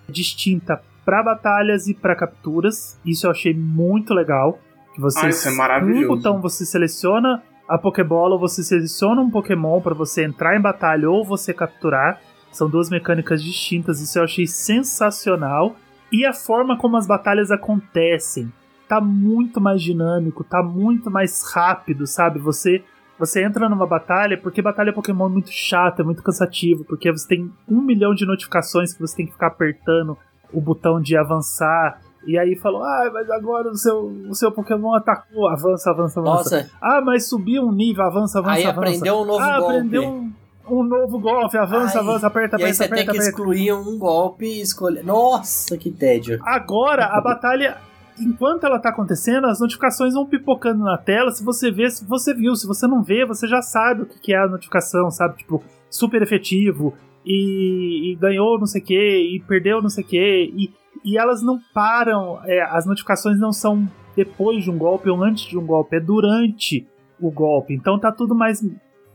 Speaker 1: distinta para batalhas e para capturas. Isso eu achei muito legal. Que você
Speaker 3: Ah, isso é maravilhoso.
Speaker 1: um botão você seleciona a Pokébola, você seleciona um Pokémon para você entrar em batalha ou você capturar. São duas mecânicas distintas, isso eu achei sensacional. E a forma como as batalhas acontecem tá muito mais dinâmico, tá muito mais rápido, sabe? Você você entra numa batalha, porque batalha Pokémon é muito chata, é muito cansativo, porque você tem um milhão de notificações que você tem que ficar apertando o botão de avançar. E aí falou, ah, mas agora o seu, o seu Pokémon atacou, avança, avança, avança.
Speaker 2: Nossa,
Speaker 1: Ah, mas subiu um nível, avança, avança,
Speaker 2: aí
Speaker 1: avança.
Speaker 2: aprendeu um novo
Speaker 1: ah,
Speaker 2: golpe.
Speaker 1: aprendeu um, um novo golpe, avança,
Speaker 2: Ai,
Speaker 1: avança, aperta,
Speaker 2: e aí
Speaker 1: aperta,
Speaker 2: você tem
Speaker 1: aperta,
Speaker 2: que
Speaker 1: aperta.
Speaker 2: excluir um golpe e escolher. Nossa, que tédio.
Speaker 1: Agora, a batalha, enquanto ela tá acontecendo, as notificações vão pipocando na tela. Se você vê, se você viu, se você não vê, você já sabe o que que é a notificação, sabe? Tipo, super efetivo, e, e ganhou não sei o que, e perdeu não sei o que, e, e elas não param, é, as notificações não são depois de um golpe ou antes de um golpe, é durante o golpe. Então tá tudo mais,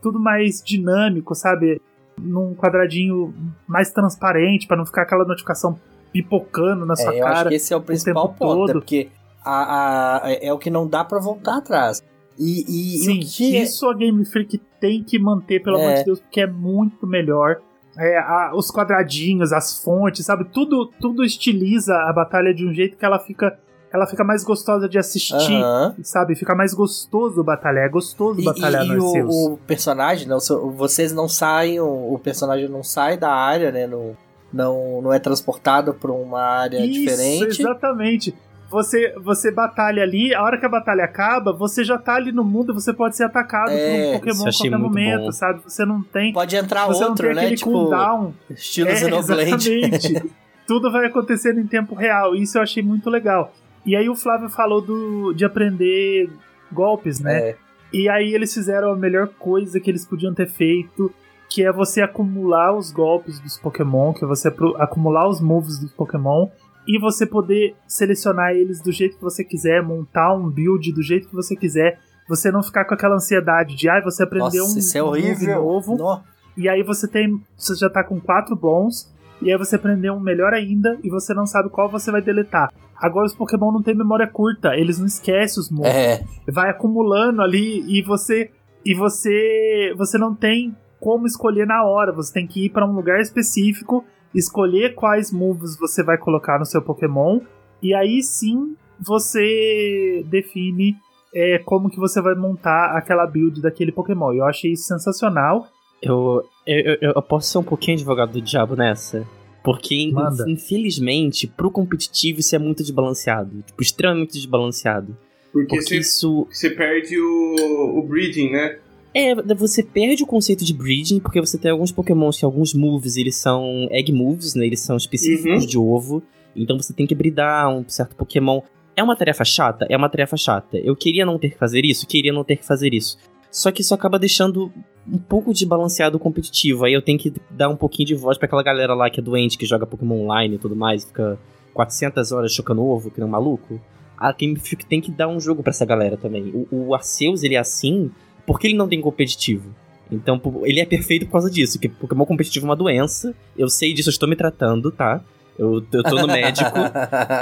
Speaker 1: tudo mais dinâmico, sabe? Num quadradinho mais transparente, para não ficar aquela notificação pipocando na sua
Speaker 2: É, eu acho
Speaker 1: cara.
Speaker 2: que esse é o principal
Speaker 1: tempo
Speaker 2: ponto, né?
Speaker 1: todo.
Speaker 2: porque a, a- é o que não dá pra voltar atrás. E, e, e
Speaker 1: Sim,
Speaker 2: o que é-
Speaker 1: isso a Game Freak tem que manter, pelo
Speaker 2: É.
Speaker 1: amor de Deus, porque é muito melhor. É, a- os quadradinhos, as fontes, sabe? Tudo, tudo estiliza a batalha de um jeito que ela fica, ela fica mais gostosa de assistir,
Speaker 2: Aham.
Speaker 1: sabe? Fica mais gostoso batalhar. É gostoso
Speaker 2: E,
Speaker 1: batalhar
Speaker 2: e- e o, o personagem, não, vocês não saem, o, o personagem não sai da área, né? Não, não, não é transportado pra uma área
Speaker 1: Isso,
Speaker 2: diferente.
Speaker 1: exatamente. Você, você batalha ali, a hora que a batalha acaba, você já tá ali no mundo e você pode ser atacado
Speaker 2: É,
Speaker 1: por um
Speaker 4: isso
Speaker 1: Pokémon a qualquer momento,
Speaker 4: bom.
Speaker 1: sabe? Você não tem.
Speaker 2: Pode entrar
Speaker 1: você não
Speaker 2: outro,
Speaker 1: tem
Speaker 2: né? Tipo,
Speaker 1: cooldown.
Speaker 2: estilo
Speaker 1: É,
Speaker 2: Xenoblade.
Speaker 1: Exatamente. Tudo vai acontecendo em tempo real. Isso eu achei muito legal. E aí o Flávio falou do, de aprender golpes, né?
Speaker 2: É.
Speaker 1: E aí eles fizeram a melhor coisa que eles podiam ter feito, que é você acumular os golpes dos Pokémon, que é você acumular os moves dos Pokémon e você poder selecionar eles do jeito que você quiser, montar um build do jeito que você quiser. Você não ficar com aquela ansiedade de, ah, você aprendeu
Speaker 2: Nossa,
Speaker 1: um,
Speaker 2: isso é horrível.
Speaker 1: novo.
Speaker 2: No-
Speaker 1: E aí você tem. Você já tá com quatro bons. E aí você aprendeu um melhor ainda. E você não sabe qual você vai deletar. Agora os Pokémon não têm memória curta. Eles não esquecem os moves.
Speaker 2: É,
Speaker 1: Vai acumulando ali. E você. E você. Você não tem como escolher na hora. Você tem que ir para um lugar específico. Escolher quais moves você vai colocar no seu Pokémon. E aí sim você define é, como que você vai montar aquela build daquele Pokémon. Eu achei isso sensacional.
Speaker 4: Eu, eu, eu, eu posso ser um pouquinho advogado do diabo nessa? Porque,
Speaker 1: Manda.
Speaker 4: infelizmente, pro competitivo isso é muito desbalanceado. Tipo, extremamente desbalanceado.
Speaker 3: Porque
Speaker 4: Porque
Speaker 3: você,
Speaker 4: isso.
Speaker 3: você perde o, o breeding, né?
Speaker 4: É, você perde o conceito de breeding, porque você tem alguns pokémons que alguns moves, eles são egg moves, né? Eles são específicos
Speaker 3: Uhum.
Speaker 4: de ovo. Então você tem que bridar um certo pokémon. É uma tarefa chata? É uma tarefa chata. Eu queria não ter que fazer isso? Queria não ter que fazer isso. Só que isso acaba deixando um pouco desbalanceado o competitivo. Aí eu tenho que dar um pouquinho de voz pra aquela galera lá que é doente, que joga Pokémon online e tudo mais, fica 400 horas chocando ovo, que nem um maluco. A Game Freak tem que dar um jogo pra essa galera também. O, o Arceus, ele é assim porque ele não tem competitivo. Então, ele é perfeito por causa disso, que Pokémon competitivo é uma doença. Eu sei disso, eu estou me tratando, tá? Eu, eu tô no médico.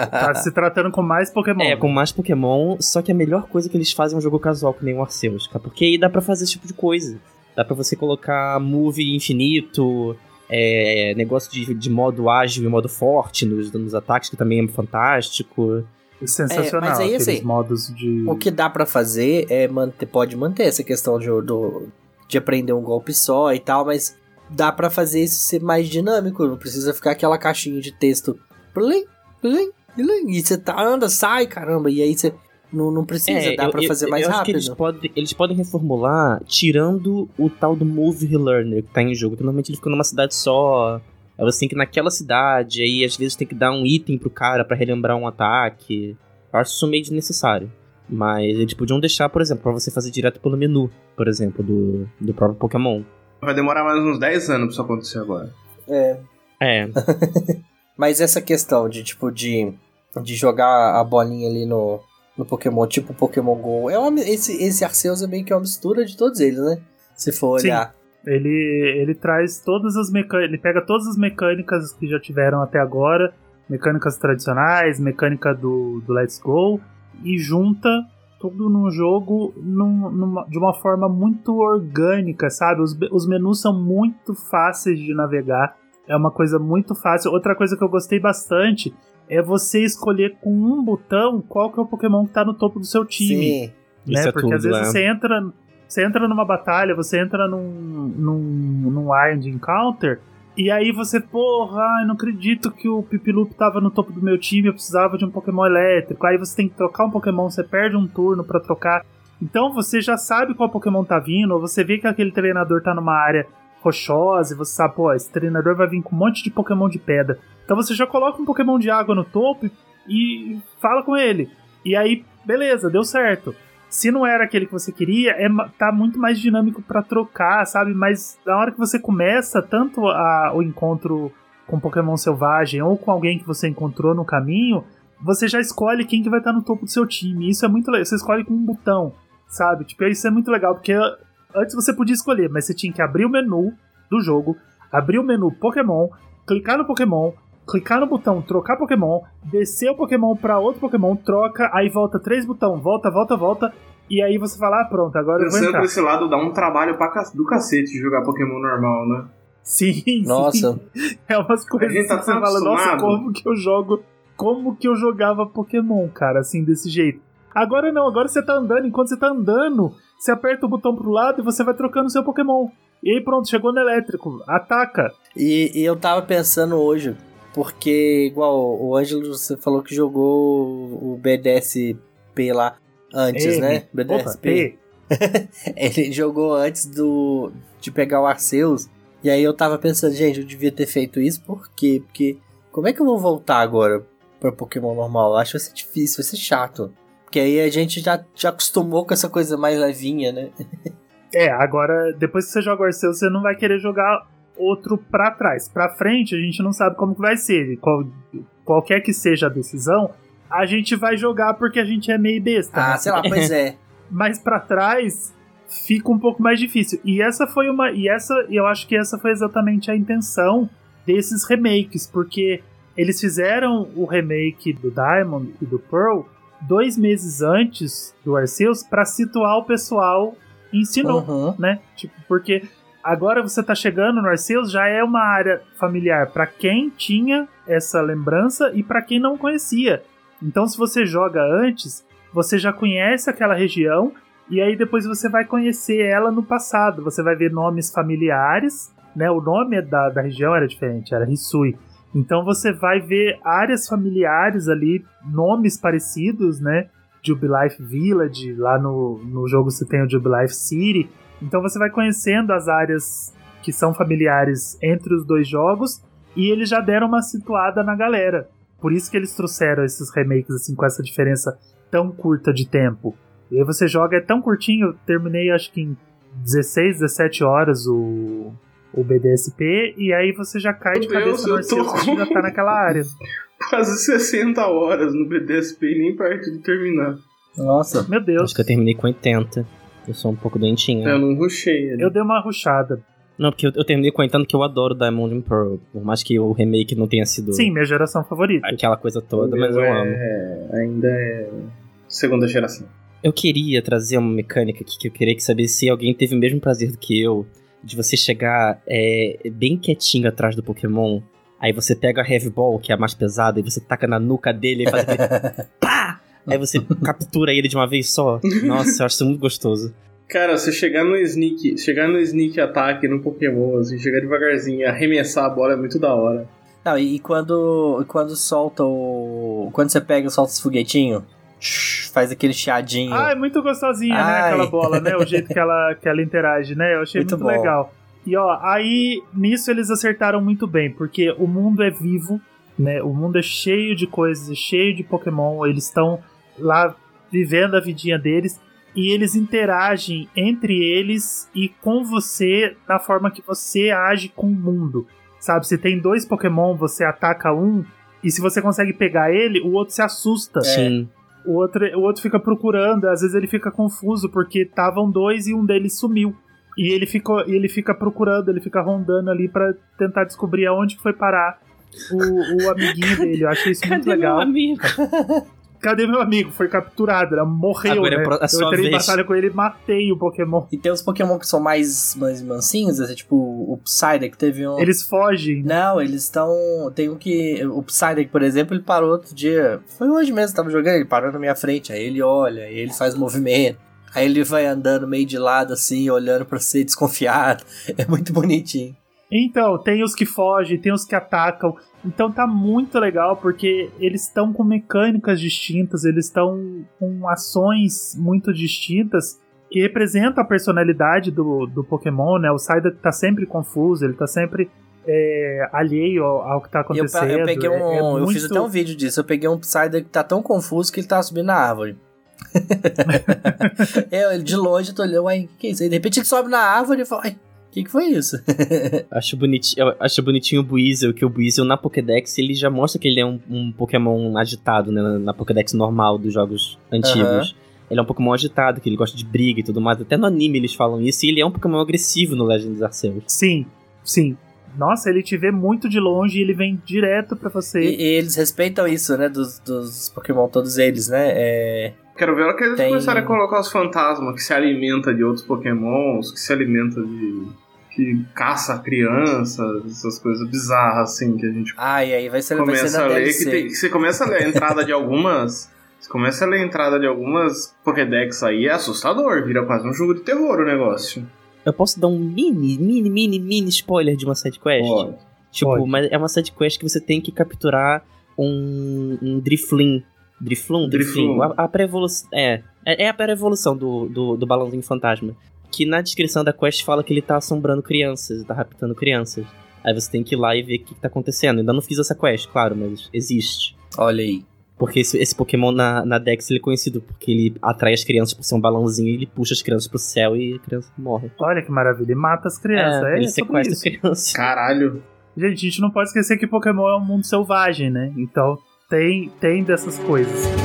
Speaker 1: Tá se tratando com mais Pokémon.
Speaker 4: É, com mais Pokémon, só que a melhor coisa que eles fazem é um jogo casual, que nem o Arceus, cara. Porque aí dá pra fazer esse tipo de coisa. Dá pra você colocar move infinito, É, negócio de, de modo ágil e modo forte nos, nos ataques, que também é fantástico.
Speaker 1: Sensacional.
Speaker 2: É, mas aí,
Speaker 1: aqueles
Speaker 2: assim,
Speaker 1: modos de.
Speaker 2: O que dá pra fazer é manter, pode manter essa questão de, do, de aprender um golpe só e tal, mas dá pra fazer isso ser mais dinâmico. Não precisa ficar aquela caixinha de texto. Plim, plim, plim, E você tá, anda, sai, caramba. E aí você não, não precisa, dá
Speaker 4: É, eu-
Speaker 2: pra
Speaker 4: eu-
Speaker 2: fazer mais
Speaker 4: eu acho que
Speaker 2: rápido.
Speaker 4: eles podem, eles podem reformular tirando o tal do Move Relearner que tá em jogo, que normalmente ele fica numa cidade só. Aí você tem que ir naquela cidade, aí às vezes tem que dar um item pro cara pra relembrar um ataque. Eu acho isso meio desnecessário. Mas eles podiam deixar, por exemplo, pra você fazer direto pelo menu, por exemplo, do, do próprio Pokémon.
Speaker 3: Vai demorar mais uns 10 anos pra isso acontecer agora.
Speaker 2: É.
Speaker 4: É,
Speaker 2: Mas essa questão de, tipo, de, de jogar a bolinha ali no, no Pokémon, tipo Pokémon GO, é uma, esse, esse Arceus é meio que uma mistura de todos eles, né? Se for
Speaker 1: Sim. Ele, ele traz todas as mecânicas. Ele pega todas as mecânicas que já tiveram até agora, mecânicas tradicionais, mecânica do, do Let's Go, e junta tudo num jogo num- numa- de uma forma muito orgânica, sabe? Os, os menus são muito fáceis de navegar. É uma coisa muito fácil. Outra coisa que eu gostei bastante é você escolher com um botão qual que é o Pokémon que tá no topo do seu time
Speaker 2: Sim.
Speaker 1: né?
Speaker 4: Isso é
Speaker 1: Porque às
Speaker 4: tudo,
Speaker 1: vezes
Speaker 4: é.
Speaker 1: você entra, você entra numa batalha, você entra num, num, num Wild Encounter, e aí você, porra, ai, não acredito que o Pipilup tava no topo do meu time, eu precisava de um Pokémon elétrico. Aí você tem que trocar um Pokémon, você perde um turno pra trocar. Então você já sabe qual Pokémon tá vindo, ou você vê que aquele treinador tá numa área rochosa, e você sabe, pô, esse treinador vai vir com um monte de Pokémon de pedra. Então você já coloca um Pokémon de água no topo e fala com ele. E aí, beleza, deu certo. Se não era aquele que você queria, é, tá muito mais dinâmico pra trocar, sabe? Mas na hora que você começa tanto a- o encontro com Pokémon selvagem ou com alguém que você encontrou no caminho, você já escolhe quem que vai estar no topo do seu time. Isso é muito legal. Você escolhe com um botão, sabe? Tipo, isso é muito legal, porque antes você podia escolher, mas você tinha que abrir o menu do jogo, abrir o menu Pokémon, clicar no Pokémon, clicar no botão trocar Pokémon, descer o Pokémon pra outro Pokémon, troca, aí volta três botão, volta, volta, volta, e aí você fala, ah, pronto, agora eu vou
Speaker 3: Pensando
Speaker 1: entrar.
Speaker 3: por esse lado, dá um trabalho pra do cacete de jogar Pokémon normal, né?
Speaker 1: Sim, sim.
Speaker 2: Nossa.
Speaker 1: É umas coisas
Speaker 3: A gente tá
Speaker 1: que você
Speaker 3: tão
Speaker 1: fala, nossa,
Speaker 3: acostumado."
Speaker 1: como que eu jogo. Como que eu jogava Pokémon, cara, assim, desse jeito. Agora não, agora você tá andando, enquanto você tá andando, você aperta o botão pro lado e você vai trocando seu Pokémon. E aí pronto, chegou no elétrico, ataca.
Speaker 2: E, e eu tava pensando hoje, porque, igual o Ângelo, você falou que jogou o BDSP lá antes, né?
Speaker 1: Opa,
Speaker 2: BDSP.
Speaker 1: P.
Speaker 2: Ele jogou antes do de pegar o Arceus. E aí eu tava pensando, gente, eu devia ter feito isso, por quê? Porque como é que eu vou voltar agora pra Pokémon normal? Eu acho que vai ser difícil, vai ser chato. Porque aí a gente já, já acostumou com essa coisa mais levinha, né?
Speaker 1: É, agora, depois que você joga o Arceus, você não vai querer jogar outro pra trás. Pra frente, a gente não sabe como que vai ser. Qual, qualquer que seja a decisão, a gente vai jogar porque a gente é meio besta.
Speaker 2: Ah,
Speaker 1: né?
Speaker 2: sei lá, pois é.
Speaker 1: mais pra trás fica um pouco mais difícil. E essa foi uma e essa eu acho que essa foi exatamente a intenção desses remakes, porque eles fizeram o remake do Diamond e do Pearl dois meses antes do Arceus pra situar o pessoal em Sinnoh,
Speaker 2: Uhum.
Speaker 1: né? Tipo, porque agora você tá chegando no Arceus já é uma área familiar pra quem tinha essa lembrança e pra quem não conhecia. Então, se você joga antes, você já conhece aquela região e aí depois você vai conhecer ela no passado. Você vai ver nomes familiares, né? O nome da, da região era diferente, era Hisui. Então você vai ver áreas familiares ali, nomes parecidos, né? Jubilife Village, lá no, no jogo você tem o Jubilife City. Então você vai conhecendo as áreas que são familiares entre os dois jogos e eles já deram uma situada na galera. Por isso que eles trouxeram esses remakes assim com essa diferença tão curta de tempo. E aí você joga, é tão curtinho, eu terminei acho que em 16, 17 horas o, o BDSP, e aí você já cai de
Speaker 3: Meu Deus,
Speaker 1: cabeça no
Speaker 3: eu tô
Speaker 1: Arceus, você já tá naquela área.
Speaker 3: Quase 60 horas no BDSP e nem perto de terminar.
Speaker 2: Nossa.
Speaker 1: Meu Deus,
Speaker 4: acho que eu terminei com 80. Eu sou um pouco doentinho.
Speaker 3: Eu não rushei ele.
Speaker 1: eu dei uma ruchada.
Speaker 4: Não, porque eu, eu terminei 80 que eu adoro Diamond and Pearl. Por mais que o remake não tenha sido
Speaker 1: Sim, minha geração favorita.
Speaker 4: aquela coisa toda, mas eu
Speaker 3: meu
Speaker 4: amo.
Speaker 3: é- Ainda é segunda geração.
Speaker 4: Eu queria trazer uma mecânica aqui que eu queria que saber se alguém teve o mesmo prazer do que eu de você chegar é, bem quietinho atrás do Pokémon. Aí você pega a Heavy Ball, que é a mais pesada, e você taca na nuca dele e faz pá! Aí você captura ele de uma vez só. Nossa, eu acho isso muito gostoso.
Speaker 3: Cara, você chegar no sneak, chegar no sneak ataque no Pokémon, assim, chegar devagarzinho e arremessar a bola é muito da hora.
Speaker 2: Não, e quando, quando solta o. Quando você pega e solta os foguetinhos, faz aquele chiadinho.
Speaker 1: Ah, é muito gostosinha, né?
Speaker 2: Ai.
Speaker 1: Aquela bola, né? O jeito que ela, que ela interage, né? Eu achei
Speaker 2: Muito
Speaker 1: muito, legal. E ó, aí nisso eles acertaram muito bem, porque o mundo é vivo, né? O mundo é cheio de coisas, é cheio de Pokémon, eles estão lá vivendo a vidinha deles e eles interagem entre eles e com você da forma que você age com o mundo. Sabe, se tem dois Pokémon, você ataca um e se você consegue pegar ele, o outro se assusta.
Speaker 4: Sim.
Speaker 1: O outro, o outro fica procurando, às vezes ele fica confuso porque estavam dois e um deles sumiu. E ele fica, ele fica procurando, ele fica rondando ali pra tentar descobrir aonde foi parar o, o amiguinho dele. Eu achei isso muito legal.
Speaker 4: amigo?
Speaker 1: Cadê meu amigo? Foi capturado, ele morreu.
Speaker 4: Agora é
Speaker 1: né?
Speaker 4: pro- a
Speaker 1: Eu entrei em batalha com ele e matei o Pokémon.
Speaker 2: E tem os Pokémon que são mais, mais mansinhos, assim, tipo o Psyduck teve um.
Speaker 1: Eles fogem.
Speaker 2: Não, eles estão. Tem um que. O Psyduck, por exemplo, ele parou outro dia. Foi hoje mesmo, tava jogando, ele parou na minha frente. Aí ele olha, aí ele faz movimento. Aí ele vai andando meio de lado, assim, olhando pra você desconfiado. É muito bonitinho.
Speaker 1: Então, tem os que fogem, tem os que atacam. Então tá muito legal porque eles estão com mecânicas distintas, eles estão com ações muito distintas que representam a personalidade do, do Pokémon, né? O Psyduck tá sempre confuso, ele tá sempre é, alheio ao, ao que tá
Speaker 2: E eu,
Speaker 1: acontecendo.
Speaker 2: eu peguei um.
Speaker 1: É- é
Speaker 2: Eu fiz
Speaker 1: muito-
Speaker 2: até um vídeo disso. Eu peguei um Psyduck que tá tão confuso que ele tá subindo na árvore. eu, de longe, eu tô olhando, uai, o que, é isso? Aí de repente ele sobe na árvore e fala, ai, que, que foi isso?
Speaker 4: Acho bonitinho, eu acho bonitinho o Buizel, que o Buizel na Pokédex ele já mostra que ele é um, um Pokémon agitado, né? Na, na Pokédex normal dos jogos antigos. Ele é um Pokémon agitado, que ele gosta de briga e tudo mais. Até no anime eles falam isso, e ele é um Pokémon agressivo no Legends Arceus.
Speaker 1: Sim, sim. Nossa, ele te vê muito de longe e ele vem direto pra você.
Speaker 2: E, e eles respeitam isso, né? Dos, dos Pokémon, todos eles, né? É,
Speaker 3: Quero ver a hora que eles
Speaker 2: Tem-
Speaker 3: começarem a colocar os fantasmas que se alimenta de outros pokémons, que se alimenta de. Que caça crianças, essas coisas bizarras assim que a gente
Speaker 2: Ai, aí vai ser, vai ser
Speaker 3: começa a ler. Que, tem- que você começa a ler a entrada de algumas. Você começa a ler a entrada de algumas Pokédex aí, é assustador, vira quase um jogo de terror o negócio.
Speaker 4: Eu posso dar um mini, mini, mini, mini spoiler de uma sidequest?
Speaker 3: Pode.
Speaker 4: Tipo,
Speaker 1: Pode.
Speaker 4: mas é uma sidequest que você tem que capturar um, um Drifloon. Drifloon?
Speaker 3: Drifloon.
Speaker 4: A, a pré-evolução. É, é é a pré-evolução do, do, do balãozinho fantasma. Que na descrição da quest fala que ele tá assombrando crianças, tá raptando crianças. Aí você tem que ir lá e ver o que, que tá acontecendo. Ainda não fiz essa quest, claro, mas existe.
Speaker 2: Olha aí.
Speaker 4: Porque esse, esse Pokémon na, na Dex ele é conhecido porque ele atrai as crianças por ser um balãozinho e ele puxa as crianças pro céu e a criança morre.
Speaker 1: Olha que maravilha, e mata as crianças. É,
Speaker 4: ele
Speaker 1: sobre
Speaker 4: sequestra as
Speaker 1: isso.
Speaker 4: crianças.
Speaker 3: Caralho.
Speaker 1: Gente, a gente não pode esquecer que Pokémon é um mundo selvagem, né? Então tem, tem dessas coisas.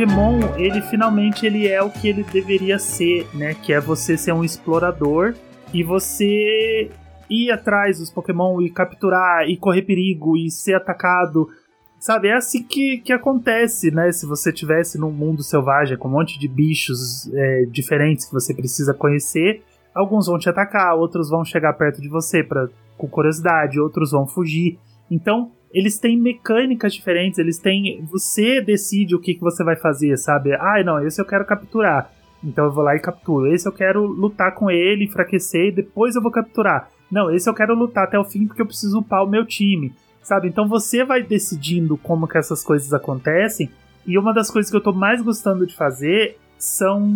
Speaker 1: Pokémon, ele finalmente ele é o que ele deveria ser, né? Que é você ser um explorador e você ir atrás dos Pokémon e capturar e correr perigo e ser atacado. Sabe, é assim que, que acontece, né? Se você tivesse num mundo selvagem com um monte de bichos é, diferentes que você precisa conhecer, alguns vão te atacar, outros vão chegar perto de você pra, com curiosidade, outros vão fugir. Então, eles têm mecânicas diferentes, eles têm. Você decide o que, que você vai fazer, sabe? Ah, não, esse eu quero capturar. Então eu vou lá e capturo. Esse eu quero lutar com ele, enfraquecer e depois eu vou capturar. Não, esse eu quero lutar até o fim porque eu preciso upar o meu time. Sabe? Então você vai decidindo como que essas coisas acontecem. E uma das coisas que eu tô mais gostando de fazer são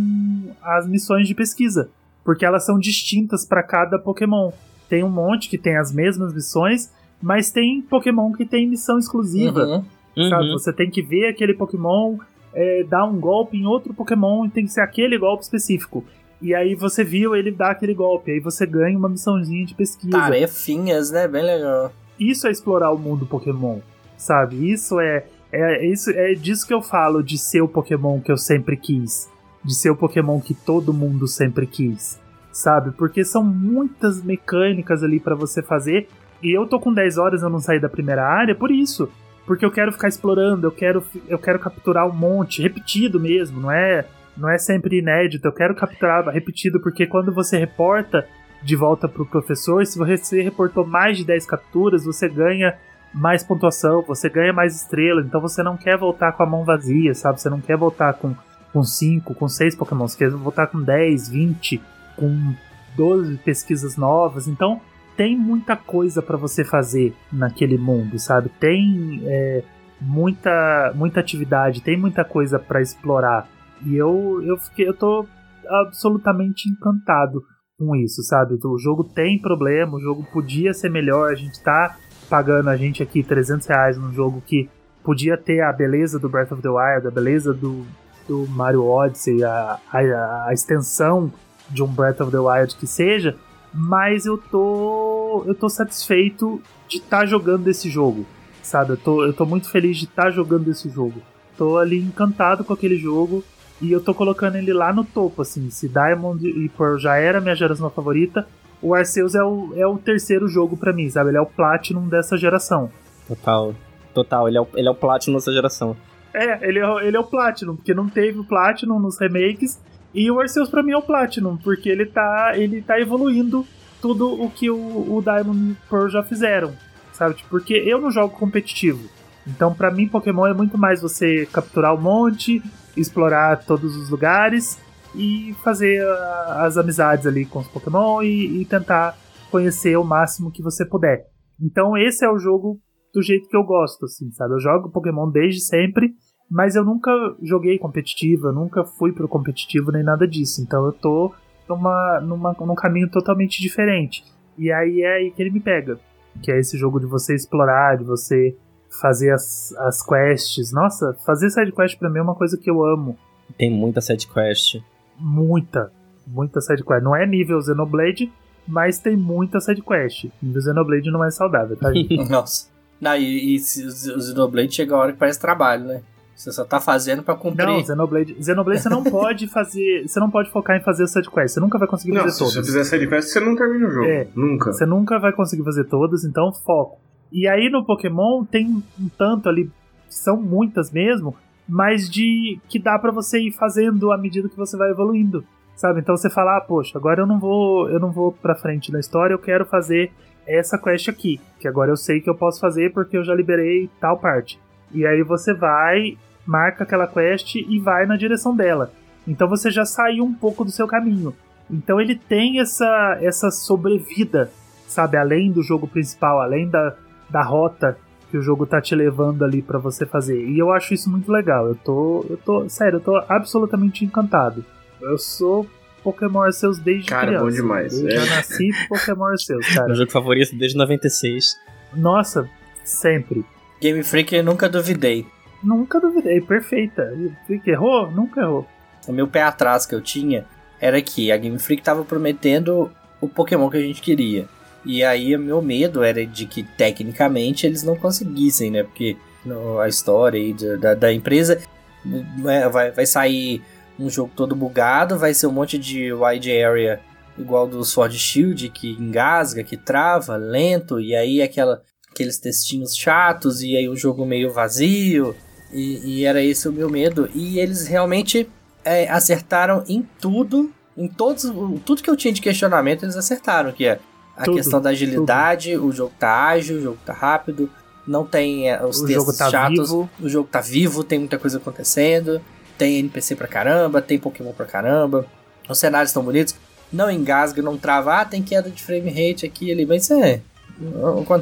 Speaker 1: as missões de pesquisa. Porque elas são distintas para cada Pokémon. Tem um monte que tem as mesmas missões, mas tem Pokémon que tem missão exclusiva.
Speaker 2: Uhum.
Speaker 1: Sabe?
Speaker 4: Uhum.
Speaker 1: Você tem que ver aquele Pokémon é, dar um golpe em outro Pokémon e tem que ser aquele golpe específico. E aí você viu ele dar aquele golpe, aí você ganha uma missãozinha de pesquisa.
Speaker 2: Tarefinhas, né? Bem legal.
Speaker 1: Isso é explorar o mundo Pokémon, sabe? Isso é É, isso, é disso que eu falo de ser o Pokémon que eu sempre quis. De ser o Pokémon que todo mundo sempre quis. Sabe? Porque são muitas mecânicas ali pra você fazer. E eu tô com 10 horas eu não saí da primeira área por isso. Porque eu quero ficar explorando, eu quero, eu quero capturar um monte, repetido mesmo, não é, não é sempre inédito. Eu quero capturar repetido porque quando você reporta de volta pro professor, se você reportou mais de 10 capturas, você ganha mais pontuação, você ganha mais estrela, então você não quer voltar com a mão vazia, sabe? Você não quer voltar com, com 5, com 6 Pokémon, você quer voltar com 10, 20, com 12 pesquisas novas. Então tem muita coisa para você fazer naquele mundo, sabe? Tem é, muita, muita atividade, tem muita coisa para explorar. E eu, eu, fiquei, eu tô absolutamente encantado com isso, sabe? O jogo tem problema, o jogo podia ser melhor, a gente tá pagando a gente aqui 300 reais num jogo que podia ter a beleza do Breath of the Wild, a beleza do, do Mario Odyssey, a, a, a extensão de um Breath of the Wild que seja, mas eu tô eu tô satisfeito de estar tá jogando esse jogo, sabe? Eu tô, eu tô muito feliz de estar tá jogando esse jogo. Tô ali encantado com aquele jogo e eu tô colocando ele lá no topo, assim. Se Diamond e Pearl já era minha geração favorita, o Arceus é o, é o terceiro jogo para mim, sabe? Ele é o Platinum dessa geração.
Speaker 4: Total. Total, ele é o, ele é o Platinum dessa geração.
Speaker 1: É, ele é, ele é o Platinum, porque não teve o Platinum nos remakes. E o Arceus pra mim é o Platinum, porque ele tá, ele tá evoluindo tudo o que o, o Diamond e Pearl já fizeram, sabe? Tipo, porque eu não jogo competitivo. Então, para mim, Pokémon é muito mais você capturar um monte, explorar todos os lugares e fazer uh, as amizades ali com os Pokémon e, e, tentar conhecer o máximo que você puder. Então, esse é o jogo do jeito que eu gosto, assim, sabe? Eu jogo Pokémon desde sempre, mas eu nunca joguei competitivo, eu nunca fui pro competitivo nem nada disso. Então, eu tô numa, numa, num caminho totalmente diferente. E aí é aí que ele me pega. Que é esse jogo de você explorar, de você fazer as, as quests. Nossa, fazer side quest pra mim é uma coisa que eu amo.
Speaker 4: Tem muita side quest.
Speaker 1: Muita, muita side quest. Não é nível Xenoblade, mas tem muita side quest. Nível Xenoblade não é saudável, tá?
Speaker 2: Nossa. Não, e, e o Xenoblade chega a hora que parece trabalho, né? Você só tá fazendo pra cumprir.
Speaker 1: Não, Xenoblade, Xenoblade você não pode fazer. Você não pode focar em fazer side quest. Você nunca vai conseguir
Speaker 3: Não,
Speaker 1: fazer
Speaker 3: se
Speaker 1: todas.
Speaker 3: você fizer side quest, você não termina o jogo.
Speaker 1: É.
Speaker 3: Nunca.
Speaker 1: Você nunca vai conseguir fazer todas, então foco. E aí no Pokémon tem um tanto ali, são muitas mesmo, mas de que dá pra você ir fazendo à medida que você vai evoluindo, sabe? Então você fala, ah, poxa, agora eu não vou, eu não vou para frente na história, eu quero fazer essa quest aqui, que agora eu sei que eu posso fazer porque eu já liberei tal parte. E aí você vai, marca aquela quest e vai na direção dela. Então você já saiu um pouco do seu caminho. Então ele tem essa essa sobrevida, sabe, além do jogo principal, além da, da rota que o jogo tá te levando ali para você fazer. E eu acho isso muito legal. Eu tô, eu tô, sério, eu tô absolutamente encantado. Eu sou Pokémon Arceus desde
Speaker 3: Cara,
Speaker 1: criança.
Speaker 3: bom demais.
Speaker 1: Eu
Speaker 3: É.
Speaker 1: já nasci Pokémon Arceus,
Speaker 4: Meu
Speaker 1: cara.
Speaker 4: jogo favorito desde 96.
Speaker 1: Nossa, sempre.
Speaker 2: Game Freak eu nunca duvidei.
Speaker 1: Nunca duvidei, perfeita. Fica errou? Nunca errou.
Speaker 2: O meu pé atrás que eu tinha era que a Game Freak tava prometendo o Pokémon que a gente queria. E aí o meu medo era de que tecnicamente eles não conseguissem, né? Porque no- a história aí da, da, da empresa né, vai, vai sair um jogo todo bugado, vai ser um monte de wide area igual do Sword Shield que engasga, que trava, lento, e aí aquela, aqueles textinhos chatos, e aí o jogo meio vazio. E, e era esse o meu medo. E eles realmente é, acertaram em tudo, em todos, tudo que eu tinha de questionamento, eles acertaram, que é a
Speaker 1: Tudo,
Speaker 2: questão da agilidade, o jogo tá ágil, o jogo tá rápido, não tem é, os
Speaker 1: O
Speaker 2: textos
Speaker 1: tá
Speaker 2: chatos,
Speaker 1: vivo.
Speaker 2: o jogo tá vivo, tem muita coisa acontecendo, tem NPC pra caramba, tem Pokémon pra caramba, os cenários estão bonitos, não engasga, não trava, ah, tem queda de frame rate aqui e ali, mas é,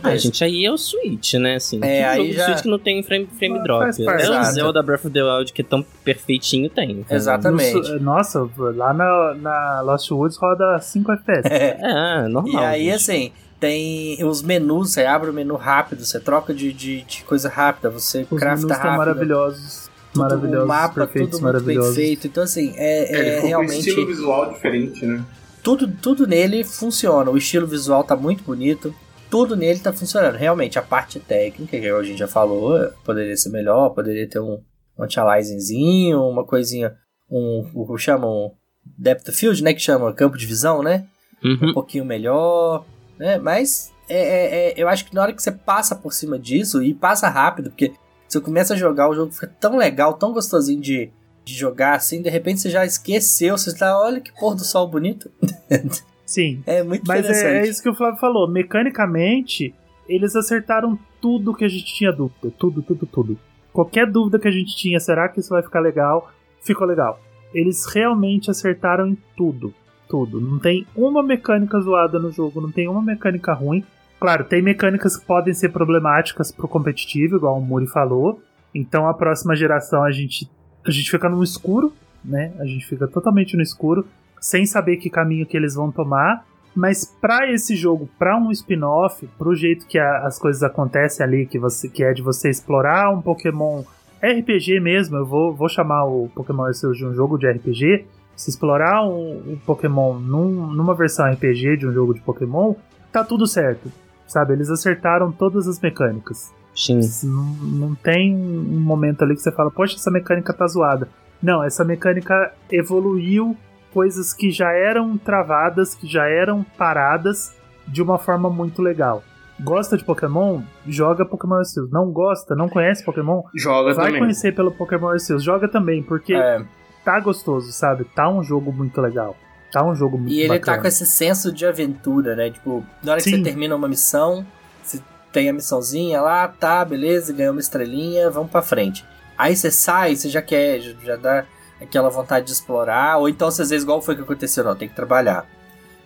Speaker 4: Ah, gente, aí é o Switch, né? Assim,
Speaker 2: É, aí já-
Speaker 4: Switch que não tem frame, frame
Speaker 1: Ah,
Speaker 4: drop. Até o. Zelda Breath of the Wild, que é tão perfeitinho, tem. Então,
Speaker 2: Exatamente.
Speaker 1: No nossa, lá na, na Lost Woods roda 5 FPS.
Speaker 4: É, normal.
Speaker 2: E aí,
Speaker 4: gente.
Speaker 2: assim, tem os menus, você abre o menu rápido, você troca de, de, de coisa rápida, você
Speaker 1: Os
Speaker 2: crafta
Speaker 1: menus
Speaker 2: rápido.
Speaker 1: maravilhosos.
Speaker 2: tudo-
Speaker 1: maravilhosos,
Speaker 2: o mapa,
Speaker 1: perfeitos,
Speaker 2: tudo muito bem
Speaker 1: maravilhosos.
Speaker 2: feito. Então, assim, é,
Speaker 3: É,
Speaker 2: é
Speaker 3: com um estilo
Speaker 2: realmente.
Speaker 3: visual diferente, né?
Speaker 2: Tudo, tudo nele funciona. O estilo visual tá muito bonito. Tudo nele tá funcionando. Realmente, a parte técnica, que a gente já falou, poderia ser melhor, poderia ter um, um anti-aliasingzinho, uma coisinha, um, o que chama um depth of field, né, que chama campo de visão, né? um
Speaker 4: Uhum.
Speaker 2: pouquinho melhor, né? Mas é, é- é- eu acho que na hora que você passa por cima disso, e passa rápido, porque você começa a jogar, o jogo fica tão legal, tão gostosinho de, de jogar, assim, de repente você já esqueceu, você tá, olha que pôr do sol bonito.
Speaker 1: Sim.
Speaker 2: É muito
Speaker 1: Mas é,
Speaker 2: interessante.
Speaker 1: é isso que o Flávio falou. Mecanicamente, eles acertaram tudo que a gente tinha dúvida. Tudo, tudo, tudo. Qualquer dúvida que a gente tinha, será que isso vai ficar legal? Ficou legal. Eles realmente acertaram em tudo. Tudo. Não tem uma mecânica zoada no jogo, não tem uma mecânica ruim. Claro, tem mecânicas que podem ser problemáticas pro competitivo, igual o Muri falou. Então a próxima geração a gente, a gente fica no escuro, né? A gente fica totalmente no escuro, sem saber que caminho que eles vão tomar. Mas pra esse jogo, pra um spin-off, pro jeito que a- as coisas acontecem ali, que, você, que é de você explorar um Pokémon RPG mesmo, eu vou, vou chamar o Pokémon Arceus de um jogo de RPG. Se explorar um, um Pokémon num- numa versão RPG de um jogo de Pokémon, tá tudo certo. Sabe, eles acertaram todas as mecânicas.
Speaker 4: Sim.
Speaker 1: Não, não tem um momento ali que você fala, poxa, essa mecânica tá zoada. Não, essa mecânica evoluiu coisas que já eram travadas, que já eram paradas de uma forma muito legal. Gosta de Pokémon? Joga Pokémon Arceus. Não gosta? Não conhece Pokémon?
Speaker 3: Joga
Speaker 1: Vai
Speaker 3: também.
Speaker 1: conhecer pelo Pokémon Arceus. Joga também, porque
Speaker 2: É,
Speaker 1: tá gostoso, sabe? Tá um jogo muito legal. Tá um jogo muito
Speaker 2: e ele
Speaker 1: bacana.
Speaker 2: tá com esse senso de aventura, né? Tipo, na hora que
Speaker 1: Sim.
Speaker 2: você termina uma missão, você tem a missãozinha lá, tá, beleza, ganhou uma estrelinha, vamos pra frente. Aí você sai, você já quer, já dá aquela vontade de explorar, ou então você às vezes, igual foi que aconteceu, não, tem que trabalhar.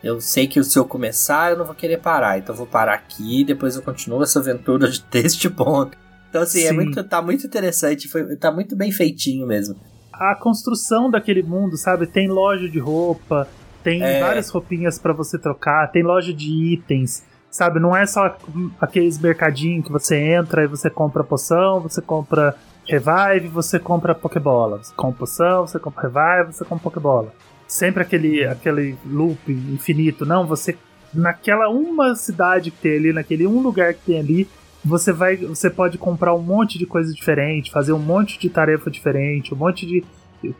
Speaker 2: Eu sei que se eu começar, eu não vou querer parar, então eu vou parar aqui, depois eu continuo essa aventura de deste ponto. Então, assim, é
Speaker 1: Sim.
Speaker 2: muito, tá muito interessante, foi, tá muito bem feitinho mesmo.
Speaker 1: a construção daquele mundo, sabe? Tem loja de roupa, tem
Speaker 2: É.
Speaker 1: várias roupinhas pra você trocar, tem loja de itens, sabe? Não é só aqueles mercadinhos que você entra e você compra poção, você compra revive, você compra pokebola. Você compra poção, você compra revive, você compra pokebola. Sempre aquele, aquele loop infinito. Não, você naquela uma cidade que tem ali, naquele um lugar que tem ali, você vai, você pode comprar um monte de coisa diferente, fazer um monte de tarefa diferente, um monte de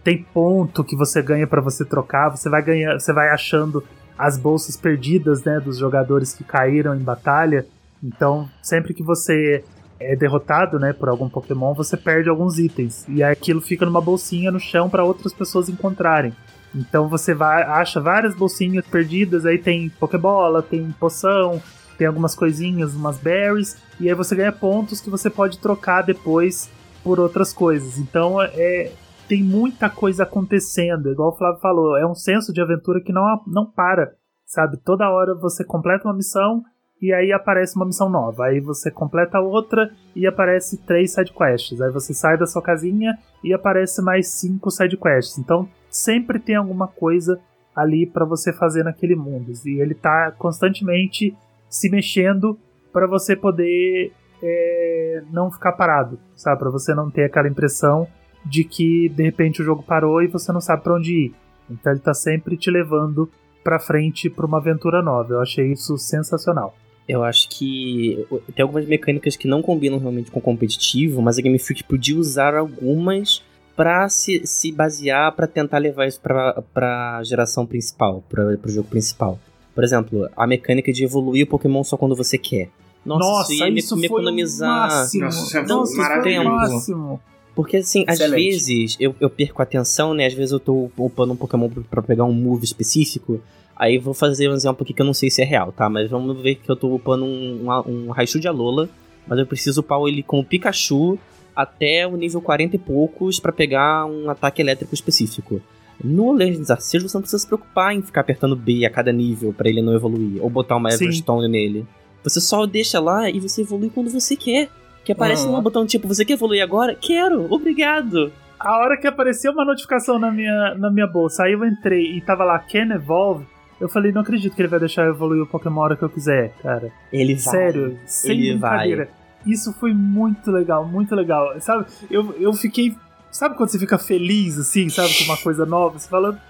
Speaker 1: tem ponto que você ganha pra você trocar, você vai ganhar, você vai achando as bolsas perdidas, né, dos jogadores que caíram em batalha. Então, sempre que você é derrotado, né, por algum Pokémon, você perde alguns itens e aquilo fica numa bolsinha no chão pra outras pessoas encontrarem. Então você vai acha várias bolsinhas perdidas, aí tem Pokébola, tem poção, tem algumas coisinhas, umas berries, e aí você ganha pontos que você pode trocar depois por outras coisas. Então é tem muita coisa acontecendo, igual o Flávio falou, é um senso de aventura que não, não para, sabe? Toda hora você completa uma missão e aí aparece uma missão nova, aí você completa outra e aparece três sidequests, aí você sai da sua casinha e aparece mais cinco sidequests. Então sempre tem alguma coisa ali para você fazer naquele mundo e ele tá constantemente se mexendo para você poder é, não ficar parado, sabe? Para você não ter aquela impressão de que de repente o jogo parou e você não sabe para onde ir. Então ele tá sempre te levando para frente para uma aventura nova. Eu achei isso sensacional.
Speaker 4: Eu acho que tem algumas mecânicas que não combinam realmente com o competitivo, mas a Game Freak podia usar algumas pra se, se basear pra tentar levar isso pra, pra geração principal, pra, pro jogo principal. Por exemplo, a mecânica de evoluir o Pokémon só quando você quer. Nossa, isso ia me,
Speaker 1: isso
Speaker 4: me
Speaker 1: foi o
Speaker 4: economizar.
Speaker 1: máximo.
Speaker 3: Nossa, isso é
Speaker 1: Nossa, isso foi o
Speaker 3: maravilhoso.
Speaker 1: máximo.
Speaker 4: Porque assim, às
Speaker 2: Excelente.
Speaker 4: vezes eu, eu perco a atenção, né? Às vezes eu tô upando um Pokémon pra pegar um move específico. Aí vou fazer um exemplo aqui que eu não sei se é real, tá? Mas vamos ver que eu tô upando um, um, um Raichu de Alola. Mas eu preciso upar ele com o Pikachu até o nível 40 e poucos pra pegar um ataque elétrico específico. No Legends Arceus você não precisa se preocupar em ficar apertando B a cada nível pra ele não evoluir. Ou botar uma. Everstone nele. Você só deixa lá e você evolui quando você quer. Que aparece
Speaker 2: Uhum.
Speaker 4: um botão tipo, você quer evoluir agora? Quero, obrigado.
Speaker 1: A hora que apareceu uma notificação na minha, na minha bolsa, aí eu entrei e tava lá Can Evolve, eu falei, não acredito que ele vai deixar eu evoluir o Pokémon a hora que eu quiser, cara.
Speaker 4: Ele vai.
Speaker 1: Sério, sem
Speaker 4: ele
Speaker 1: brincadeira. Isso foi muito legal, muito legal. Sabe, eu, eu fiquei. Sabe quando você fica feliz, assim, sabe, com uma coisa nova? Você fala,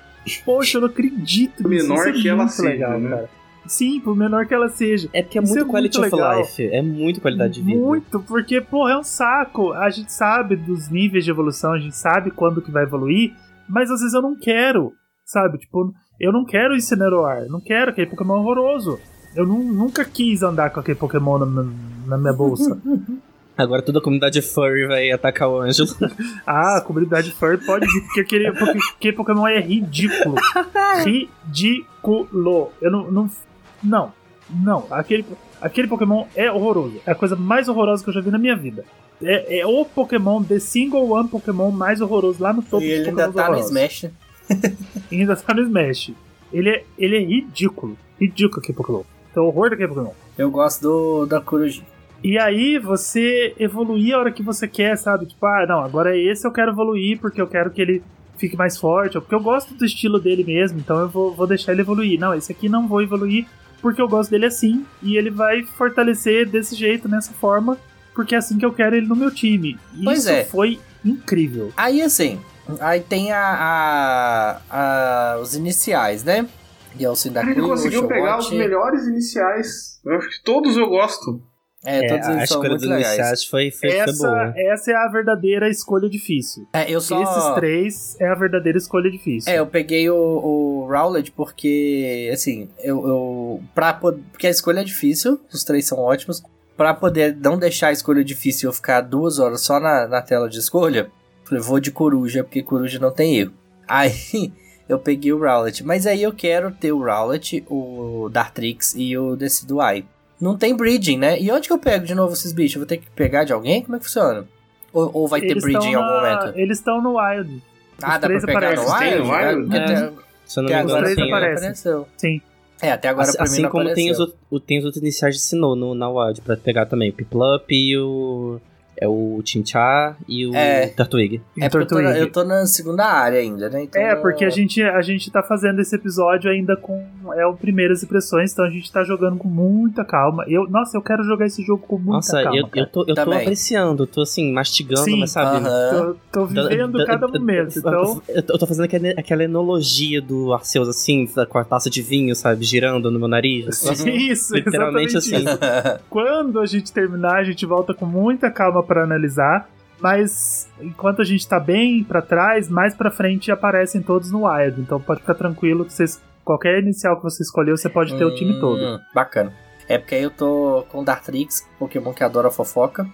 Speaker 1: poxa, eu não acredito nisso.
Speaker 3: Menor
Speaker 1: Isso é
Speaker 3: que ela seja,
Speaker 1: legal,
Speaker 3: né?
Speaker 1: cara. Sim, por menor que ela seja.
Speaker 4: É porque é
Speaker 1: Isso
Speaker 4: muito
Speaker 1: é
Speaker 4: quality
Speaker 1: muito
Speaker 4: of
Speaker 1: legal.
Speaker 4: life. É muito qualidade de vida.
Speaker 1: Muito, porque, porra, é um saco. A gente sabe dos níveis de evolução, a gente sabe quando que vai evoluir, mas às vezes eu não quero, sabe? Tipo, eu não quero Incineroar, não quero aquele Pokémon horroroso. Eu nu- nunca quis andar com aquele Pokémon na, na- minha bolsa.
Speaker 4: Agora toda a comunidade furry vai atacar o Ângelo.
Speaker 1: ah, a comunidade furry pode vir, porque aquele, porque aquele Pokémon é ridículo. Ridículo. Eu não. Não. Não. não. Aquele, aquele Pokémon é horroroso. É a coisa mais horrorosa que eu já vi na minha vida. É, é o Pokémon, The Single One Pokémon mais horroroso lá no topo
Speaker 2: E ele ainda tá no
Speaker 1: horrorosos.
Speaker 2: Smash.
Speaker 1: Ainda tá no Smash. Ele é, ele é ridículo. Ridículo aquele Pokémon. Então, o horror daquele Pokémon.
Speaker 2: Eu gosto do da Coruja.
Speaker 1: E aí você evoluir a hora que você quer, sabe? Tipo, ah, não, agora esse eu quero evoluir porque eu quero que ele fique mais forte, ou porque eu gosto do estilo dele mesmo, então eu vou, vou deixar ele evoluir. Não, esse aqui não vou evoluir porque eu gosto dele assim, e ele vai fortalecer desse jeito, nessa forma, porque é assim que eu quero ele no meu time. E
Speaker 2: Pois
Speaker 1: Isso
Speaker 2: é.
Speaker 1: foi incrível.
Speaker 2: Aí assim, aí tem a, a- a- os iniciais, né? E é o Cyndaquil,
Speaker 3: ele
Speaker 2: o
Speaker 3: conseguiu pegar os melhores iniciais. Eu acho que todos eu gosto.
Speaker 2: É,
Speaker 4: É,
Speaker 2: todos
Speaker 4: a
Speaker 2: eles são
Speaker 4: escolha
Speaker 2: muito
Speaker 4: dos
Speaker 2: legais.
Speaker 4: iniciais foi, foi, foi
Speaker 1: Essa,
Speaker 4: boa.
Speaker 1: essa é a verdadeira escolha difícil.
Speaker 2: É, eu só...
Speaker 1: Esses três é a verdadeira escolha difícil.
Speaker 2: É, eu peguei o, o Rowlet porque, assim, eu, eu pra porque a escolha é difícil, os três são ótimos. Pra poder não deixar a escolha difícil e eu ficar duas horas só na, na tela de escolha, falei, vou de coruja, porque coruja não tem erro. Aí eu peguei o Rowlet, mas aí eu quero ter o Rowlet, o Dartrix e o Decidueye. Não tem breeding, né? E onde que eu pego de novo esses bichos? Eu vou ter que pegar de alguém? Como é que funciona? Ou, ou vai ter
Speaker 1: Eles
Speaker 2: breeding em
Speaker 1: tão
Speaker 2: algum
Speaker 1: na-
Speaker 2: momento?
Speaker 1: Eles estão no Wild.
Speaker 2: Ah, dá pra
Speaker 1: três
Speaker 2: pegar no
Speaker 1: aparecem.
Speaker 3: Tem
Speaker 2: Wild?
Speaker 3: no Wild?
Speaker 1: É.
Speaker 2: até-
Speaker 4: Se eu não me engano,
Speaker 1: aparecem.
Speaker 2: apareceu.
Speaker 1: Sim.
Speaker 2: É, até agora
Speaker 4: assim
Speaker 2: pra mim
Speaker 4: assim
Speaker 2: não
Speaker 4: como tem os,
Speaker 2: apareceu.
Speaker 4: outros- o- tem os outros iniciais de Sinnoh no, na Wild pra pegar também. O Piplup e o... É o Chimchar e o
Speaker 2: É.
Speaker 4: Turtwig.
Speaker 2: É porque eu tô, eu tô na segunda área ainda, né? Então,
Speaker 1: É, porque a gente, a gente tá fazendo esse episódio ainda com. É o primeiras impressões, então a gente tá jogando com muita calma. Eu, nossa, eu quero jogar esse jogo com muita
Speaker 4: Nossa,
Speaker 1: calma.
Speaker 4: eu, eu
Speaker 1: cara.
Speaker 4: tô, eu tô apreciando, eu tô assim, mastigando,
Speaker 1: Sim,
Speaker 4: mas sabe...
Speaker 2: Aham.
Speaker 1: Tô, tô vivendo
Speaker 4: Da- da-
Speaker 1: cada
Speaker 4: da-
Speaker 1: momento, então.
Speaker 4: Eu tô, eu tô fazendo aquela, aquela enologia do Arceus, assim, da- com a taça de vinho, sabe, girando no meu nariz. Nossa,
Speaker 1: Isso,
Speaker 4: literalmente
Speaker 1: exatamente
Speaker 4: assim.
Speaker 1: isso. Quando a gente terminar, a gente volta com muita calma pra analisar. Mas enquanto a gente tá bem pra trás, mais pra frente aparecem todos no Wild. Então pode ficar tranquilo que vocês. Qualquer inicial que você escolheu, você pode ter o time todo.
Speaker 2: Hum, Bacana. É porque aí eu tô com o Dartrix, Pokémon que adora fofoca.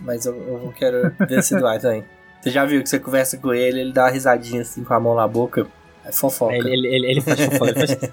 Speaker 2: Mas eu, eu quero Decidueye também. Você já viu que você conversa com ele, ele dá uma risadinha assim com a mão na boca. É fofoca.
Speaker 4: Ele, ele, ele, ele faz fofoca, ele faz...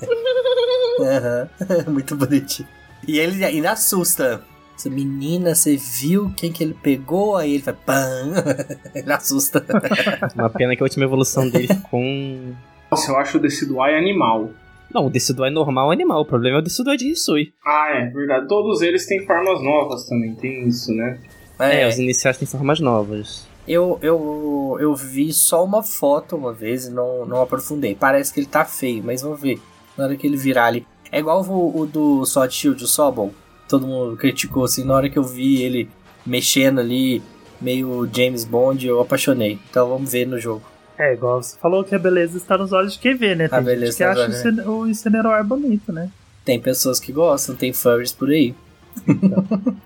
Speaker 2: Aham. Muito bonitinho. E ele ainda assusta. Essa menina, você viu quem que ele pegou? Aí ele vai pam. ele assusta.
Speaker 4: Uma pena que a última evolução dele ficou um...
Speaker 3: Nossa, eu acho o Decidueye animal.
Speaker 4: Não, o Decidueye normal é animal, o problema é o Decidueye de Hisui.
Speaker 3: Ah, é verdade. Todos eles têm formas novas também, tem isso, né?
Speaker 4: É, os iniciais têm formas novas.
Speaker 2: Eu, eu, eu vi só uma foto uma vez e não, não aprofundei. Parece que ele tá feio, mas vamos ver. Na hora que ele virar ali. É igual o, o do Sword Shield, o Sobol. Todo mundo criticou assim. Na hora que eu vi ele mexendo ali, meio James Bond, eu apaixonei. Então vamos ver no jogo.
Speaker 1: É, igual você falou que a beleza está nos olhos de quem vê, né? Tem
Speaker 2: A
Speaker 1: gente
Speaker 2: beleza
Speaker 1: que
Speaker 2: tá
Speaker 1: acha
Speaker 2: nos
Speaker 1: o Incineroar bonito, né?
Speaker 2: Tem pessoas que gostam, tem furries por aí.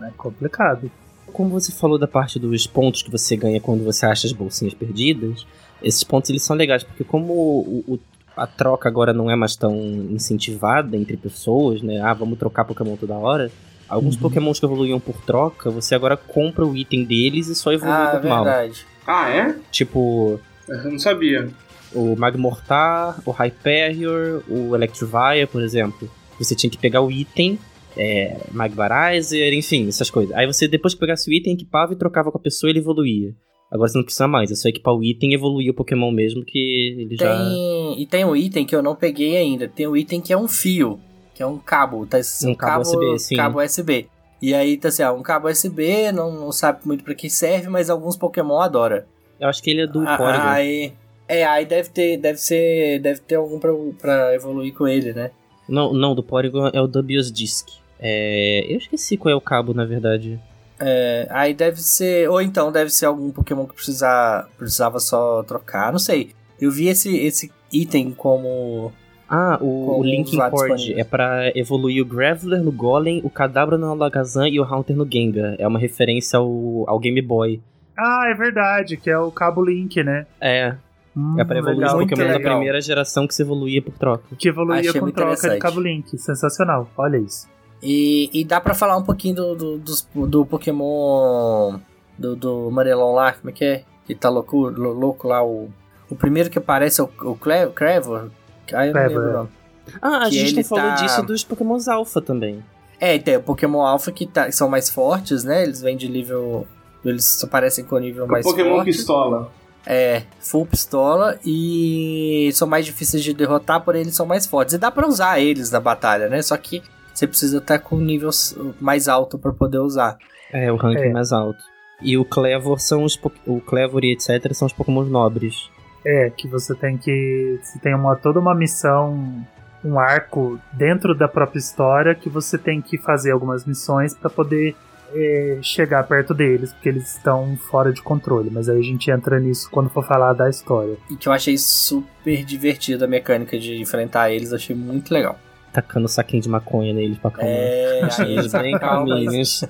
Speaker 1: É complicado.
Speaker 4: Como você falou da parte dos pontos que você ganha quando você acha as bolsinhas perdidas, esses pontos eles são legais, porque como o- o- a troca agora não é mais tão incentivada entre pessoas, né? Ah, vamos trocar Pokémon toda hora. Alguns
Speaker 1: Uhum.
Speaker 4: Pokémons que evoluíam por troca, você agora compra o item deles e só evolui
Speaker 2: Ah,
Speaker 4: normal.
Speaker 2: verdade.
Speaker 3: Ah, é?
Speaker 4: Tipo,
Speaker 3: Eu não sabia.
Speaker 4: o Magmortar, o Hyperior, o Electivire, por exemplo. Você tinha que pegar o item, é, Magvarizer, enfim, essas coisas. Aí você, depois que pegasse o item, equipava e trocava com a pessoa, ele evoluía. Agora você não precisa mais, é só equipar o item e evoluir o Pokémon mesmo, que ele já...
Speaker 2: Tem, e tem um item que eu não peguei ainda. Tem um item que é um fio, que é um cabo, tá?
Speaker 4: Um cabo USB, sim.
Speaker 2: Cabo USB. E aí tá assim, ó, um cabo USB, não, não sabe muito pra que serve, mas alguns Pokémon adoram.
Speaker 4: Eu acho que ele é do
Speaker 2: Ah,
Speaker 4: Porygon.
Speaker 2: Aí, é, aí deve ter, deve ser, deve ter algum pra, pra evoluir com ele, né?
Speaker 4: Não, não, do Porygon é o Dubious Disc. É, eu esqueci qual é o cabo, na verdade.
Speaker 2: É, aí deve ser, ou então deve ser algum Pokémon que precisa, precisava só trocar, não sei. Eu vi esse, esse item como
Speaker 4: Ah, o, o
Speaker 2: lá
Speaker 4: Cord é pra evoluir o Graveler no Golem, o Cadabra no Alakazam e o Haunter no Gengar. É uma referência ao, ao Game Boy.
Speaker 1: Ah, é verdade, que é o cabo Link, né?
Speaker 4: É,
Speaker 1: Hum,
Speaker 4: é pra evoluir
Speaker 1: legal.
Speaker 4: os Pokémon da primeira geração que se evoluía por troca.
Speaker 1: Que evoluía
Speaker 2: Achei
Speaker 1: com troca de cabo Link. Sensacional. Olha isso.
Speaker 2: E, e dá pra falar um pouquinho do, do, dos- do Pokémon do, do amarelão lá, como é que é? Que tá louco, lou- louco lá, o, o primeiro que aparece é o, o Cle- Crevor. Ah, eu não lembro o
Speaker 1: é.
Speaker 2: nome.
Speaker 4: Ah, a
Speaker 2: Que
Speaker 4: gente não falou
Speaker 2: tá-
Speaker 4: disso dos Pokémons Alpha também.
Speaker 2: É, tem o Pokémon Alpha que, tá, que são mais fortes, né? Eles vêm de nível. Eles aparecem com nível mais
Speaker 3: Pokémon
Speaker 2: forte.
Speaker 3: Pistola.
Speaker 2: É, full pistola e são mais difíceis de derrotar, porém eles são mais fortes. E dá pra usar eles na batalha, né? Só que você precisa estar com um nível mais alto pra poder usar.
Speaker 4: É, o ranking
Speaker 1: É.
Speaker 4: mais alto. E o Clevor são os. O Clevor e etc. são os Pokémon nobres.
Speaker 1: É, que você tem que. Você tem uma, toda uma missão, um arco dentro da própria história que você tem que fazer algumas missões pra poder é, chegar perto deles, porque eles estão fora de controle. Mas aí a gente entra nisso quando for falar da história.
Speaker 2: E que eu achei super divertido a mecânica de enfrentar eles, achei muito legal.
Speaker 4: Tacando saquinho de maconha neles pra calmar.
Speaker 2: É, aí
Speaker 4: eles bem calminhos.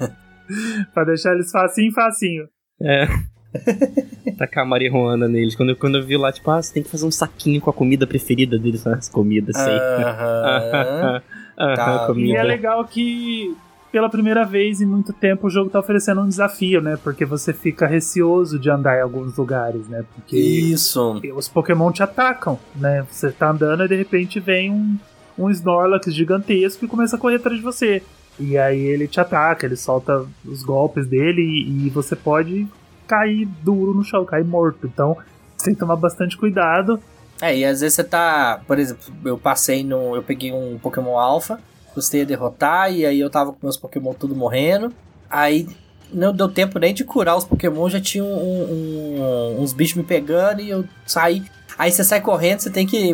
Speaker 1: Pra deixar eles facinho, facinho.
Speaker 4: É. Tacar marihuana neles. Quando eu, quando eu vi lá, tipo, ah, você tem que fazer um saquinho com a comida preferida deles. Ah, comida, sei.
Speaker 2: Aham.
Speaker 4: Aham,
Speaker 2: tá.
Speaker 1: E é legal que, pela primeira vez em muito tempo, o jogo tá oferecendo um desafio, né? Porque você fica receoso de andar em alguns lugares, né? Porque
Speaker 2: Isso.
Speaker 1: os Pokémon te atacam, né? Você tá andando e de repente vem um, um Snorlax gigantesco e começa a correr atrás de você. E aí ele te ataca, ele solta os golpes dele e, e você pode cair duro no chão, cair morto. Então você tem que tomar bastante cuidado.
Speaker 2: É, e às vezes você tá. Por exemplo, eu passei no. Eu peguei um Pokémon Alpha, custei a derrotar, e aí eu tava com meus Pokémon tudo morrendo. Aí não deu tempo nem de curar os Pokémon, já tinha um- um- uns bichos me pegando e eu saí. Aí você sai correndo, você tem que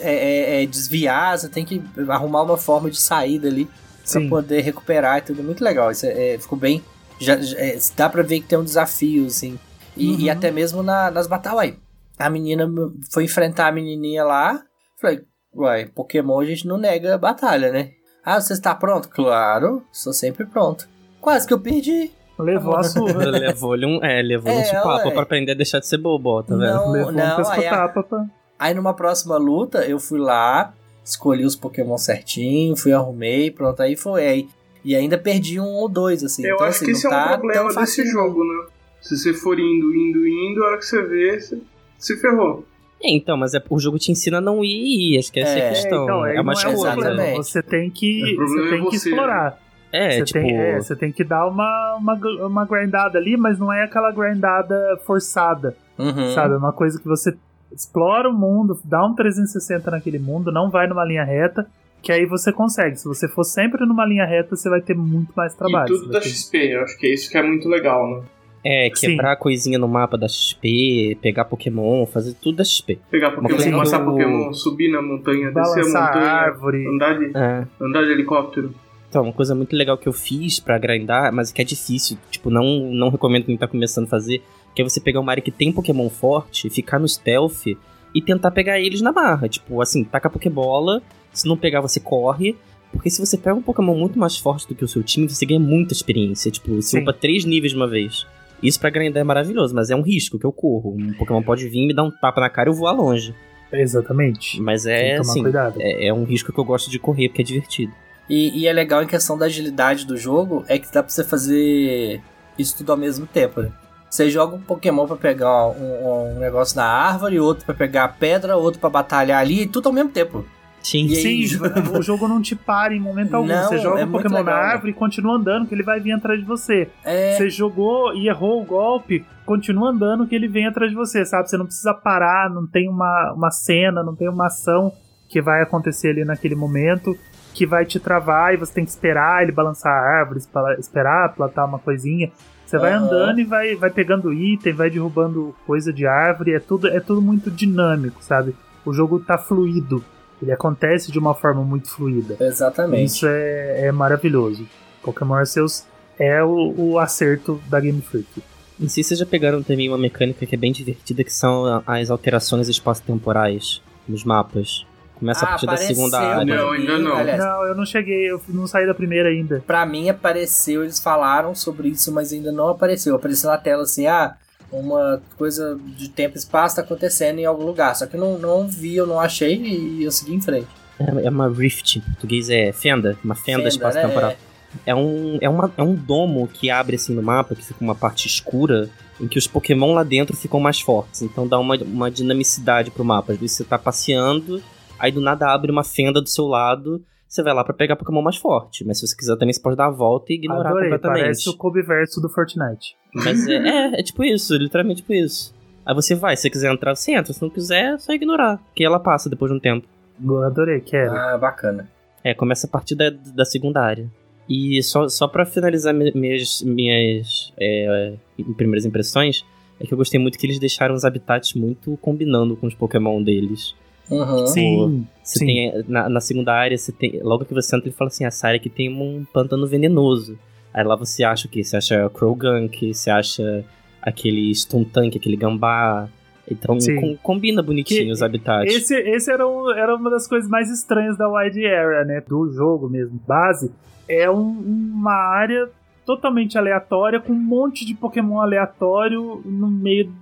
Speaker 2: é, é, é, desviar, você tem que arrumar uma forma de saída ali pra
Speaker 1: Sim.
Speaker 2: poder recuperar e tudo. Muito legal. Isso é- é, ficou bem. Já, já- é, dá pra ver que tem um desafio, assim. E,
Speaker 1: Uhum.
Speaker 2: e até mesmo na- nas batalhas. Aí, a menina foi enfrentar a menininha lá. Falei, uai, Pokémon a gente não nega batalha, né? Ah, você está pronto? Claro, sou sempre pronto. Quase que eu perdi.
Speaker 1: Levou a surra.
Speaker 4: Levou-lhe um, é, levou um
Speaker 2: É,
Speaker 4: chupapo
Speaker 2: ué.
Speaker 4: pra aprender a deixar de ser bobo, tá vendo?
Speaker 2: Não,
Speaker 1: Levou um
Speaker 2: não, aí, a-
Speaker 1: pescotapa pra...
Speaker 2: aí numa próxima luta eu fui lá, escolhi os Pokémon certinho, fui arrumei, pronto, aí foi. Aí, e ainda perdi um ou dois, assim.
Speaker 3: Eu
Speaker 2: então,
Speaker 3: acho
Speaker 2: assim,
Speaker 3: que
Speaker 2: não
Speaker 3: esse é um
Speaker 2: tá
Speaker 3: problema desse
Speaker 2: fácil,
Speaker 3: jogo, né? Se você for indo, indo, indo, a hora que você vê, você se ferrou.
Speaker 4: É, então, mas é, o jogo te ensina a não ir e ir, acho que essa é,
Speaker 2: É,
Speaker 4: a questão.
Speaker 1: então,
Speaker 4: é uma
Speaker 1: não é o
Speaker 4: escolha.
Speaker 1: Você tem que, você
Speaker 3: é
Speaker 1: tem que
Speaker 3: você,
Speaker 1: explorar.
Speaker 4: É,
Speaker 1: você,
Speaker 4: tipo.
Speaker 1: tem, é, você tem que dar uma, uma, uma grindada ali, mas não é aquela grindada forçada,
Speaker 2: Uhum.
Speaker 1: sabe? É uma coisa que você explora o mundo, dá um 360 naquele mundo, não vai numa linha reta, que aí você consegue. Se você for sempre numa linha reta, você vai ter muito mais trabalho.
Speaker 3: e tudo da
Speaker 1: ter-
Speaker 3: XP, eu acho que é isso que é muito legal, né?
Speaker 4: É,
Speaker 1: Sim.
Speaker 4: quebrar coisinha no mapa da XP, pegar Pokémon, fazer tudo da XP.
Speaker 3: Pegar Pokémon,
Speaker 4: eu-
Speaker 3: Pokémon, subir na montanha, descer a montanha,
Speaker 1: árvore.
Speaker 3: andar de,
Speaker 4: É.
Speaker 3: andar de helicóptero.
Speaker 4: Então, uma coisa muito legal que eu fiz pra grindar, mas que é difícil, tipo, não, não recomendo quem tá começando a fazer, que é você pegar uma área que tem Pokémon forte, ficar no stealth e tentar pegar eles na barra. Tipo, assim, taca a Pokébola, se não pegar você corre, porque se você pega um Pokémon muito mais forte do que o seu time, você ganha muita experiência. Tipo, você
Speaker 1: Sim.
Speaker 4: upa três níveis de uma vez. Isso pra grindar é maravilhoso, mas é um risco que eu corro. Um Pokémon pode vir, me dar um tapa na cara e eu voar longe.
Speaker 1: Exatamente.
Speaker 4: Mas
Speaker 1: Tem
Speaker 4: é,
Speaker 1: que tomar
Speaker 4: assim,
Speaker 1: cuidado.
Speaker 4: é, é um risco que eu gosto de correr, porque é divertido.
Speaker 2: E, e é legal em questão da agilidade do jogo, é que dá pra você fazer isso tudo ao mesmo tempo, né? Você joga um Pokémon pra pegar um, um negócio na árvore, outro pra pegar a pedra, outro pra batalhar ali, tudo ao mesmo tempo.
Speaker 4: Sim,
Speaker 2: E aí,
Speaker 1: Sim, o jogo não te para em momento algum.
Speaker 2: Não,
Speaker 1: você joga
Speaker 2: é
Speaker 1: o
Speaker 2: muito
Speaker 1: Pokémon na
Speaker 2: legal, né?
Speaker 1: árvore e continua andando, que ele vai vir atrás de você.
Speaker 2: É,
Speaker 1: Você jogou e errou o golpe, continua andando que ele vem atrás de você, sabe? Você não precisa parar, não tem uma, uma cena, não tem uma ação que vai acontecer ali naquele momento que vai te travar e você tem que esperar ele balançar a árvore, esperar plantar uma coisinha. Você vai
Speaker 2: Aham.
Speaker 1: andando e vai, vai pegando item, vai derrubando coisa de árvore, é tudo, é tudo muito dinâmico, sabe? O jogo tá fluido, ele acontece de uma forma muito fluida.
Speaker 2: exatamente.
Speaker 1: Isso é, é maravilhoso. Pokémon Arceus é o, o acerto da Game Freak.
Speaker 4: Em si, vocês já pegaram também uma mecânica que é bem divertida, que são as alterações espaço-temporais nos mapas. Começa a
Speaker 2: Ah,
Speaker 4: partir da segunda área.
Speaker 3: Não, ainda não.
Speaker 2: Aliás,
Speaker 1: Não, eu não cheguei, eu não saí da primeira ainda.
Speaker 2: Pra mim apareceu, eles falaram sobre isso, mas ainda não apareceu. Apareceu na tela assim, ah, uma coisa de tempo e espaço tá acontecendo em algum lugar. Só que eu não, não vi, eu não achei e eu segui em frente.
Speaker 4: É é uma rift, em português é fenda, uma fenda,
Speaker 2: Fenda,
Speaker 4: espaço-temporal.
Speaker 2: né?
Speaker 4: É um, é, uma, é um domo que abre assim no mapa, que fica uma parte escura, em que os Pokémon lá dentro ficam mais fortes. Então dá uma, uma dinamicidade pro mapa. Às vezes você tá passeando, aí do nada abre uma fenda do seu lado, você vai lá pra pegar Pokémon mais forte. Mas se você quiser também, você pode dar a volta e ignorar
Speaker 1: Adorei,
Speaker 4: completamente.
Speaker 1: parece o Kobe verso do Fortnite.
Speaker 4: Mas é, é, é tipo isso, literalmente tipo isso. Aí você vai, se você quiser entrar, você entra. Se não quiser, é só ignorar. Que ela passa depois de um tempo.
Speaker 1: Eu adorei, quero.
Speaker 2: Ah, bacana.
Speaker 4: É, começa a partir da, da segunda área. E só, só pra finalizar mi- minhas, minhas é, primeiras impressões, é que eu gostei muito que eles deixaram os habitats muito combinando com os Pokémon deles.
Speaker 2: Uhum.
Speaker 1: Sim,
Speaker 4: Você
Speaker 1: sim.
Speaker 4: tem, na, na segunda área, você tem. Logo que você entra, ele fala assim: essa área aqui tem um pântano venenoso. Aí lá você acha o quê? Você acha Krogunk, você acha aquele Stuntank, aquele gambá. Então com- combina bonitinho
Speaker 1: Que
Speaker 4: os habitats.
Speaker 1: Esse, esse era, um- era uma das coisas mais estranhas da Wide Area, né? Do jogo mesmo, base. É um- uma área totalmente aleatória, com um monte de Pokémon aleatório no meio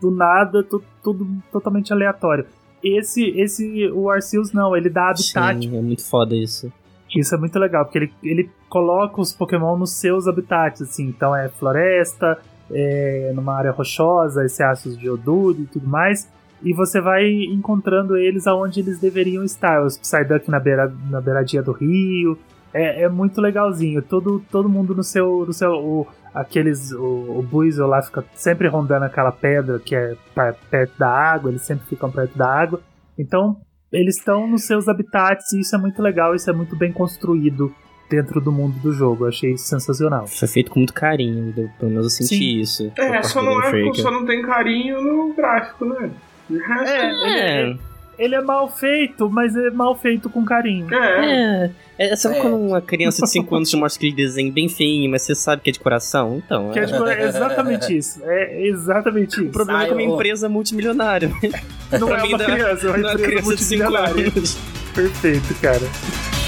Speaker 1: do nada, tu- tudo totalmente aleatório. Esse, esse, o Arceus não, ele dá habitat.
Speaker 4: Sim, é muito foda isso.
Speaker 1: Isso é muito legal, porque ele, ele coloca os Pokémon nos seus habitats, assim. Então é floresta, é numa área rochosa, esse aços de Geodude e tudo mais. E você vai encontrando eles aonde eles deveriam estar. Os Psyduck na, beira, na beiradinha do rio. É, é muito legalzinho. Todo, todo mundo no seu. No seu o, aqueles. O, o Buizel lá fica sempre rondando aquela pedra que é perto da água. Eles sempre ficam perto da água. Então, eles estão nos seus habitats e isso é muito legal, isso é muito bem construído dentro do mundo do jogo. Eu achei isso sensacional.
Speaker 4: Foi feito com muito carinho, eu- pelo menos eu senti
Speaker 1: Sim.
Speaker 4: isso.
Speaker 3: É, só não, é, só não tem carinho no gráfico, né? De resto,
Speaker 1: É, ele, é mal feito, mas é mal feito com carinho.
Speaker 3: é.
Speaker 4: É, é, sabe
Speaker 2: É.
Speaker 4: quando uma criança de 5 anos te mostra aquele desenho bem feinho, mas você sabe que é de coração? Então,
Speaker 1: Que é,
Speaker 4: é.
Speaker 1: tipo, é exatamente isso. É exatamente
Speaker 4: O
Speaker 1: isso.
Speaker 4: problema é que é uma
Speaker 2: Ai,
Speaker 4: empresa multimilionária.
Speaker 1: Não é uma
Speaker 4: não é-
Speaker 1: criança, é uma
Speaker 4: é
Speaker 1: empresa
Speaker 4: criança de 5
Speaker 1: multimilionária. Perfeito, cara.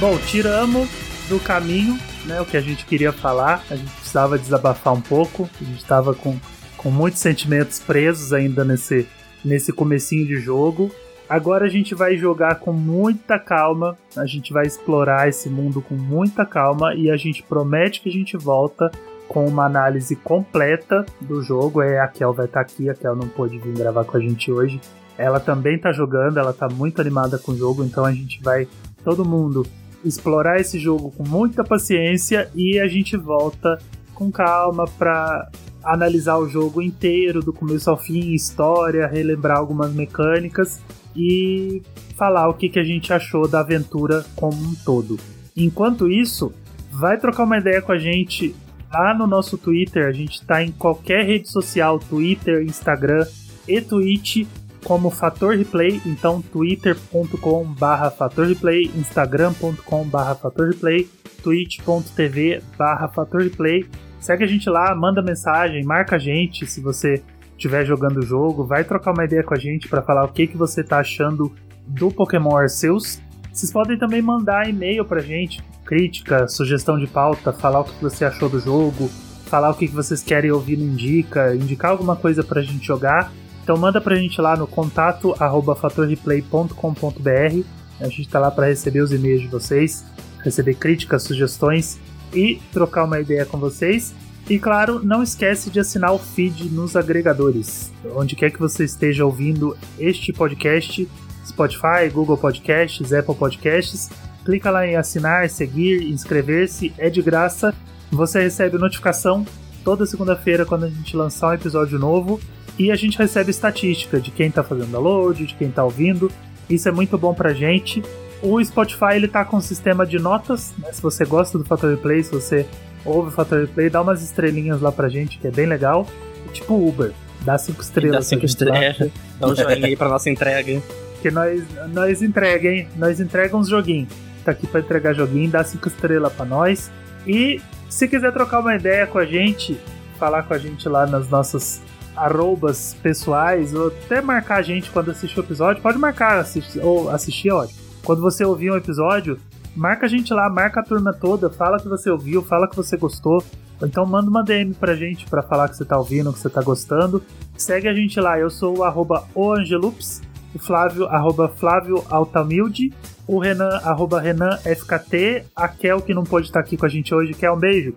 Speaker 1: Bom, tiramos do caminho né, o que a gente queria falar. A gente precisava desabafar um pouco. A gente estava com, com muitos sentimentos presos ainda nesse, nesse comecinho de jogo. Agora a gente vai jogar com muita calma, a gente vai explorar esse mundo com muita calma e a gente promete que a gente volta com uma análise completa do jogo. É, a Kel vai estar aqui, a Kel não pôde vir gravar com a gente hoje. Ela também tá jogando, ela tá muito animada com o jogo, então a gente vai, todo mundo, explorar esse jogo com muita paciência e a gente volta com calma pra analisar o jogo inteiro, do começo ao fim, história, relembrar algumas mecânicas e falar o que, que a gente achou da aventura como um todo. Enquanto isso, vai trocar uma ideia com a gente lá no nosso Twitter. A gente está em qualquer rede social, Twitter, Instagram e Twitch como Fator Replay, então twitter.com barra Fator Replay, instagram.com barra Fator Replay, twitch.tv barra Fator Replay. Segue a gente lá, manda mensagem, marca a gente se você estiver jogando o jogo, vai trocar uma ideia com a gente para falar o que, que você tá achando do Pokémon Arceus. Vocês podem também mandar e-mail pra gente, crítica, sugestão de pauta, falar o que você achou do jogo, falar o que vocês querem ouvir no Indica, indicar alguma coisa pra gente jogar. Então manda pra gente lá no contato arroba fatorreplay.com.br. A gente tá lá para receber os e-mails de vocês, receber críticas, sugestões e trocar uma ideia com vocês. E claro, não esquece de assinar o feed nos agregadores. Onde quer que você esteja ouvindo este podcast, Spotify, Google Podcasts, Apple Podcasts, clica lá em assinar, seguir, inscrever-se, é de graça. Você recebe notificação toda segunda-feira quando a gente lançar um episódio novo e a gente recebe estatística de quem está fazendo download, de quem está ouvindo. Isso é muito bom pra gente. O Spotify ele tá com um sistema de notas, né? Se você gosta do Fator Play, se você ouve o Fator Play, dá umas estrelinhas lá pra gente, que é bem legal. Tipo Uber. Dá cinco
Speaker 4: Dá
Speaker 1: estrelas.
Speaker 4: cinco
Speaker 1: gente lá,
Speaker 4: estrelas. Dá um joinha aí pra nossa entrega.
Speaker 1: Que nós, nós entrega, hein? Nós entregamos joguinho. Tá aqui pra entregar joguinho, dá cinco estrelas pra nós. E se quiser trocar uma ideia com a gente, falar com a gente lá nas nossas arrobas pessoais, ou até marcar a gente quando assistir o episódio, pode marcar, assistir, ou assistir, é ótimo. Quando você ouvir um episódio, marca a gente lá, marca a turma toda, fala que você ouviu, fala que você gostou. Ou então manda uma DM pra gente pra falar que você tá ouvindo, que você tá gostando. Segue a gente lá, eu sou o arroba oangelups, o Flávio, arroba Flávio Altamilde, o Renan, arroba Renan FKT, a Kel, que não pôde estar aqui com a gente hoje, Kel, um beijo,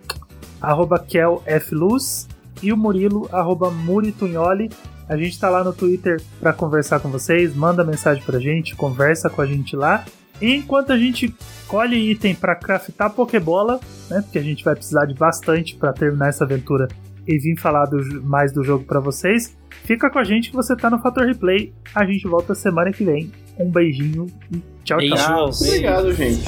Speaker 1: arroba Kel F Luz, e o Murilo, arroba Muritunholi. A gente tá lá no Twitter pra conversar com vocês, manda mensagem pra gente, conversa com a gente lá. E enquanto a gente colhe item pra craftar Pokébola, né, porque a gente vai precisar de bastante pra terminar essa aventura e vir falar do mais do jogo pra vocês, fica com a gente que você tá no Fator Replay. A gente volta semana que vem. Um beijinho e tchau, tchau.
Speaker 4: Beijos.
Speaker 3: Obrigado, gente.